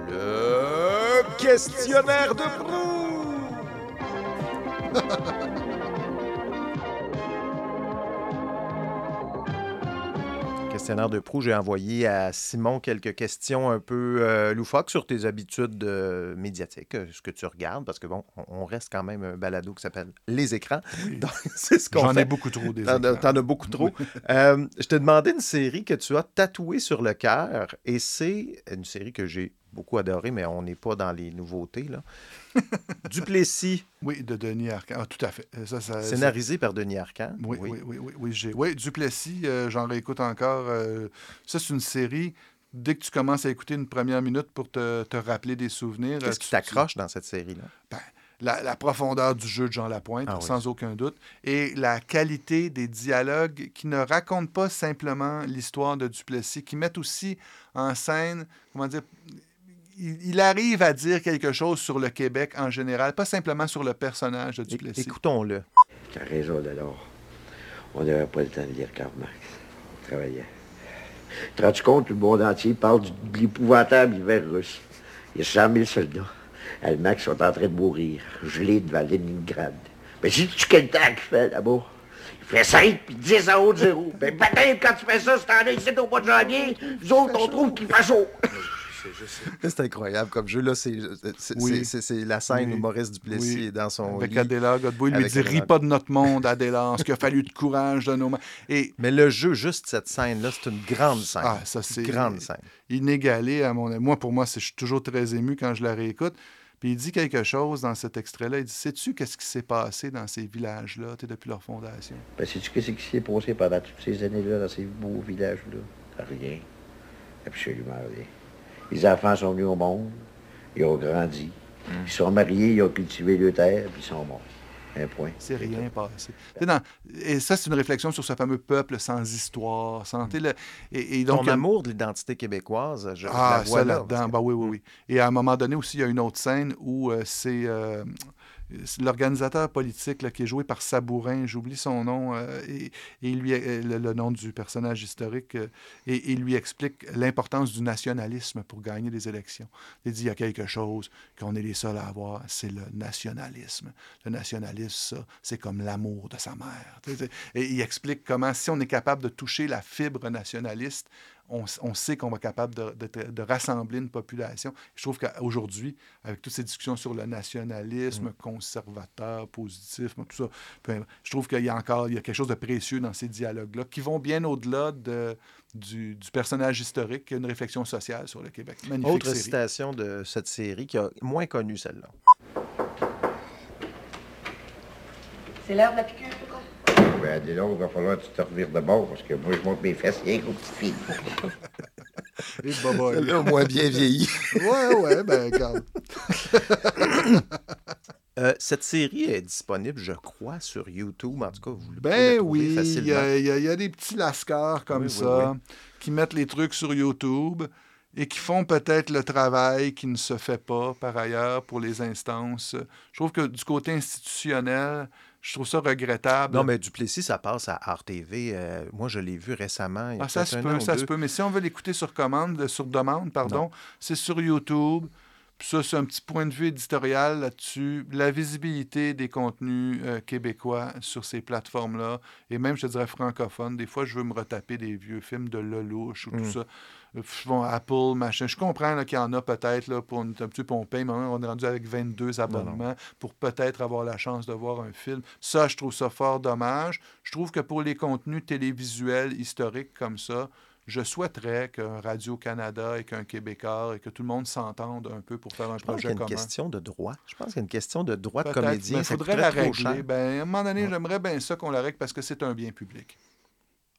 Le questionnaire de proue. [LAUGHS] questionnaire de proue, j'ai envoyé à Simon quelques questions un peu euh, loufoques sur tes habitudes euh, médiatiques, euh, ce que tu regardes, parce que bon, on reste quand même un balado qui s'appelle Les écrans. [LAUGHS] c'est ce qu'on J'en ai beaucoup trop des T'en, t'en as beaucoup trop. [LAUGHS] je t'ai demandé une série que tu as tatouée sur le cœur, et c'est une série que j'ai beaucoup adoré, mais on n'est pas dans les nouveautés. Là. [LAUGHS] Duplessis. Oui, de Denis Arcand. Ah, tout à fait. Ça, Scénarisé par Denis Arcand. Oui, oui, oui. oui, oui, oui, Duplessis, euh, j'en réécoute encore. Euh, ça, c'est une série. Dès que tu commences à écouter une première minute pour te, te rappeler des souvenirs. Qu'est-ce qui t'accroche dans cette série-là? Ben, la, profondeur du jeu de Jean Lapointe, ah sans aucun doute, et la qualité des dialogues qui ne racontent pas simplement l'histoire de Duplessis, qui mettent aussi en scène, comment dire, il, arrive à dire quelque chose sur le Québec en général, pas simplement sur le personnage de Duplessis. Écoutons-le. Tu as raison, alors. On n'avait pas le temps de lire Karl Marx. On travaillait. Te rends-tu compte, le monde entier parle de l'épouvantable hiver russe? Il y a 100 000 soldats allemands qui sont en train de mourir, gelés devant Leningrad. Mais sais tu quel temps qu'il fait là-bas? Il fait 5 puis 10 en haut de zéro. Ben, peut-être quand tu fais ça, c'est en ici au mois de janvier, nous autres, on trouve qu'il fait chaud. [LAUGHS] C'est incroyable comme jeu. Là, c'est la scène où Maurice Duplessis est dans son Avec Adéla Godbout, il lui dit « Ris pas de notre monde, Adéla, ce qu'il a fallu de courage de nos mains. » Et... [LAUGHS] Mais le jeu, juste cette scène-là, c'est une grande scène. Ah, ça, c'est... grande scène. Inégalé, à mon Moi, pour moi, je suis toujours très ému quand je la réécoute. Puis il dit quelque chose dans cet extrait-là. Il dit Sais-tu qu'est-ce qui s'est passé dans ces villages-là depuis leur fondation? Ben, Sais-tu qu'est-ce qui s'est passé pendant toutes ces années-là dans ces beaux villages-là? Rien. Absolument rien. Les enfants sont venus au monde, ils ont grandi, hmm. ils sont mariés, ils ont cultivé leur terre, puis ils sont morts. Un point. C'est rien passé. et ça, c'est une réflexion sur ce fameux peuple sans histoire, sans... Le, et, donc, Ton amour de l'identité québécoise, je, ah, la vois là-dedans. Ben oui, oui, oui. Et à un moment donné aussi, il y a une autre scène où euh, c'est... Euh, l'organisateur politique qui est joué par Sabourin, j'oublie son nom, euh, et, lui, euh, le, nom du personnage historique, euh, et il lui explique l'importance du nationalisme pour gagner des élections. Il dit il y a quelque chose qu'on est les seuls à avoir, c'est le nationalisme. Le nationalisme, ça, c'est comme l'amour de sa mère. Et il explique comment, si on est capable de toucher la fibre nationaliste, on, sait qu'on va être capable de, rassembler une population. Je trouve qu'aujourd'hui, avec toutes ces discussions sur le nationalisme mm. conservateur, positif, tout ça, je trouve qu'il y a encore il y a quelque chose de précieux dans ces dialogues-là qui vont bien au-delà de, du, personnage historique, qui a une réflexion sociale sur le Québec. Magnifique Autre citation de cette série qui a moins connu celle-là. C'est l'heure de la piqûre. Ben, dis donc, il va falloir que tu te revires de bord, parce que moi, je monte mes fesses rien qu'aux petites filles. [LAUGHS] Et baba, là, au moins bien vieilli. [LAUGHS] ouais, ouais, ben, regarde. [LAUGHS] Euh, cette série est disponible, je crois, sur YouTube. En tout cas, vous pouvez la Ben trouver oui, il y, facilement. a- il y a- il y a des petits lascars comme Oui, oui, ça oui. qui mettent les trucs sur YouTube et qui font peut-être le travail qui ne se fait pas par ailleurs pour les instances. Je trouve que du côté institutionnel, je trouve ça regrettable. Non, mais Duplessis, ça passe à RTV. euh, moi, je l'ai vu récemment. il y a Ah, ça se peut, ça se peut. Mais si on veut l'écouter sur commande, sur demande, pardon, c'est sur YouTube. Ça, c'est un petit point de vue éditorial là-dessus. La visibilité des contenus euh, québécois sur ces plateformes-là, et même, je te dirais, francophones. Des fois, je veux me retaper des vieux films de Lelouch ou tout Mm. ça. Euh, Bon, Apple, machin. Je comprends qu'il y en a peut-être pour une, un petit peu on paye, mais on est rendu avec 22 abonnements pour peut-être avoir la chance de voir un film. Ça, je trouve ça fort dommage. Je trouve que pour les contenus télévisuels historiques comme ça, je souhaiterais qu'un Radio-Canada et qu'un Québécois et que tout le monde s'entende un peu pour faire un Je pense qu'il y projet a une commun. question de droit. Je pense qu'il y a une question de droit de comédien. Ça faudrait la régler. Ben, à un moment donné, Ouais. j'aimerais bien ça qu'on la règle parce que c'est un bien public.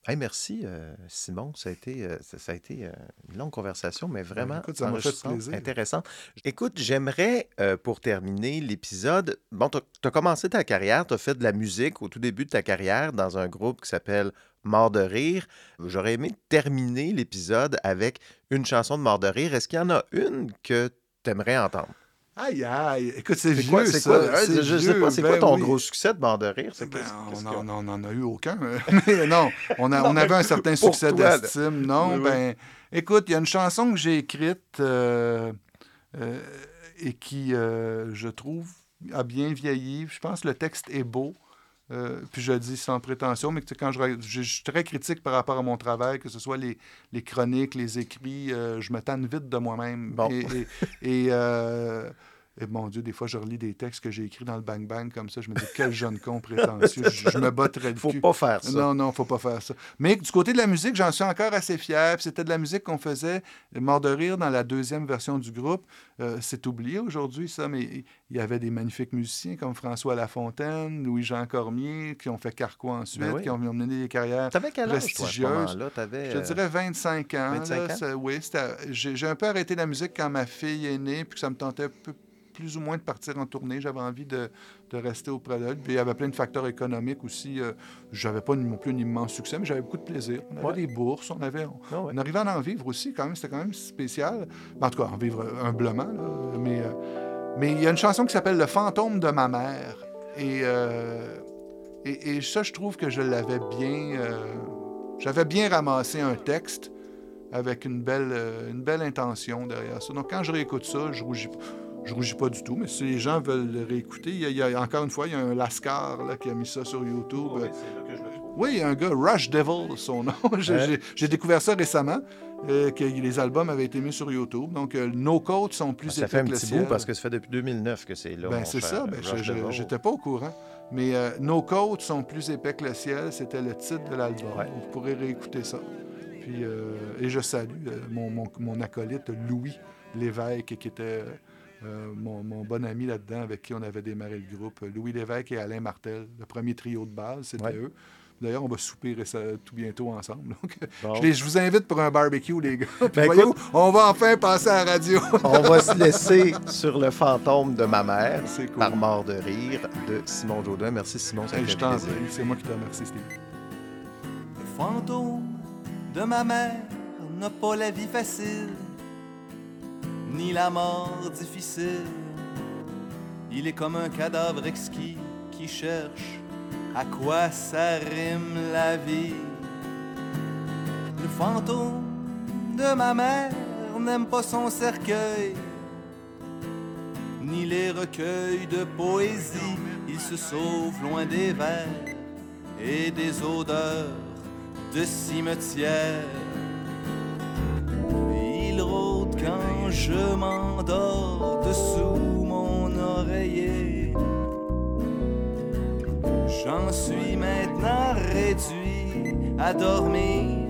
Hey, merci, euh, Simon. Ça a été, euh, ça, ça a été euh, une longue conversation, mais vraiment Ben, écoute, ça m'a fait enrichissante, plaisir. intéressante. Écoute, j'aimerais, pour terminer l'épisode, bon, tu as commencé ta carrière, tu as fait de la musique au tout début de ta carrière dans un groupe qui s'appelle Mort de rire. J'aurais aimé terminer l'épisode avec une chanson de Mort de rire. Est-ce qu'il y en a une que tu aimerais entendre? Aïe, aïe. Écoute, c'est vieux, quoi, ça. quoi, je sais pas, c'est Ben quoi ton oui. gros succès de Mort de rire? Ben, on n'en a eu aucun. [LAUGHS] mais non, on, a- Non, on mais avait un certain succès d'estime. Non, oui. ben, écoute, il y a une chanson que j'ai écrite euh, euh, et qui, euh, je trouve, a bien vieilli. Je pense que le texte est beau. Euh, puis je le dis sans prétention, mais que, quand je, je, je suis très critique par rapport à mon travail, que ce soit les, les chroniques, les écrits, euh, je me tanne vite de moi-même. Bon. Et, et- et, euh, et mon Dieu, des fois, je relis des textes que j'ai écrits dans le Bang Bang comme ça. Je me dis, quel jeune con prétentieux. Je, je me botterais le Faut cul. pas faire ça. Non, non, faut pas faire ça. Mais du côté de la musique, j'en suis encore assez fier. C'était de la musique qu'on faisait, Mort de rire, dans la deuxième version du groupe. Euh, c'est oublié aujourd'hui, ça, mais il y avait des magnifiques musiciens comme François Lafontaine, Louis-Jean Cormier, qui ont fait Carquois ensuite, Ben oui. qui ont mené des carrières. T'avais quel âge, toi, à ce Prestigieuse. moment-là? T'avais, Je te dirais 25 ans. 25 là, ans? oui, j'ai un peu arrêté la musique quand ma fille est née, puis que ça me tentait peu- plus ou moins de partir en tournée. J'avais envie de, de rester auprès d'elle. Puis il y avait plein de facteurs économiques aussi. Euh, j'avais pas non plus un immense succès, mais j'avais beaucoup de plaisir. On avait Ouais. des bourses, on avait... On, Ah ouais. on arrivait à en vivre aussi, quand même. C'était quand même spécial. Ben, en tout cas, en vivre humblement, là. Mais euh, mais il y a une chanson qui s'appelle Le fantôme de ma mère. Et, euh, et, et ça, je trouve que je l'avais bien... euh, j'avais bien ramassé un texte avec une belle, une belle intention derrière ça. Donc, quand je réécoute ça, je rougis pas. Je rougis pas du tout, mais si les gens veulent le réécouter, il y a, il y a- encore une fois, il y a un Lascar là, qui a mis ça sur YouTube. Oui, il y a un gars, Rush Devil, son nom. [LAUGHS] J'ai- Ouais. j'ai- J'ai découvert ça récemment, euh, que les albums avaient été mis sur YouTube. Donc, euh, nos côtes sont plus Ça fait un épais que le petit ciel. bout parce que ça fait depuis 2009 que c'est là. Ben, c'est ça. Ben. J'étais pas au courant. Mais euh, Nos côtes sont plus épais que le ciel, c'était le titre de l'album. Ouais. Vous pourrez réécouter ça. Puis, euh, et je salue euh, mon, mon- mon acolyte Louis Lévesque, qui était euh, mon, mon bon ami là-dedans, avec qui on avait démarré le groupe. Louis Lévesque et Alain Martel, le premier trio de base, c'était Ouais. eux. D'ailleurs, on va souper ça, tout bientôt ensemble. Donc, Bon. je, les- je vous invite pour un barbecue, les gars. Puis Ben, voyez-vous, écoute- on va enfin passer à la radio. On va se laisser sur le fantôme de ma mère C'est cool. par mort de rire de Simon Jodin. Merci Simon, ça Hey, fait je t'en plaisir. prie, c'est moi qui te remercie, Steve. Le fantôme de ma mère n'a pas la vie facile, ni la mort difficile. Il est comme un cadavre exquis qui cherche à quoi ça rime la vie. Le fantôme de ma mère n'aime pas son cercueil, ni les recueils de poésie. Il se sauve loin des vers et des odeurs de cimetière. Je m'endors dessous mon oreiller. J'en suis maintenant réduit à dormir,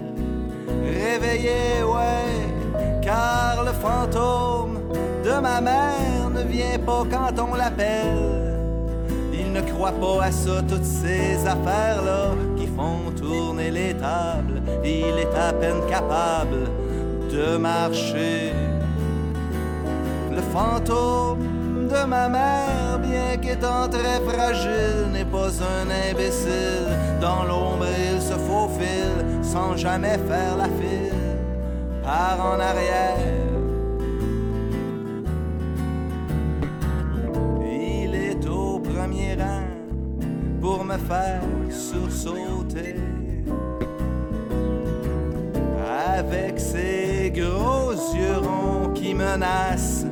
réveillé, ouais, car le fantôme de ma mère ne vient pas quand on l'appelle. Il ne croit pas à ça, toutes ces affaires-là qui font tourner les tables. Il est à peine capable de marcher. Le fantôme de ma mère, bien qu'étant très fragile, n'est pas un imbécile. Dans l'ombre, il se faufile sans jamais faire la file, par en arrière. Il est au premier rang pour me faire sursauter. Avec ses gros yeux ronds qui menacent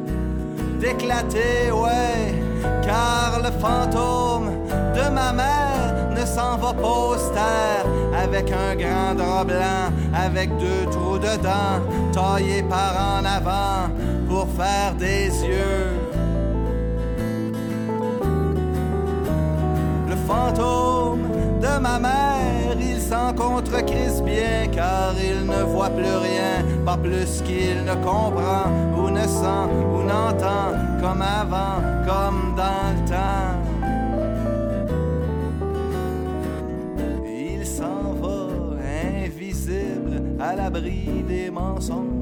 d'éclater, ouais, car le fantôme de ma mère ne s'en va pas austère avec un grand drap blanc, avec deux trous dedans, taillés par en avant pour faire des yeux. Le fantôme de ma mère, il s'en contre-crise bien car il ne voit plus rien, pas plus qu'il ne comprend ou ne sent ou n'entend comme avant, comme dans le temps. Il s'en va invisible à l'abri des mensonges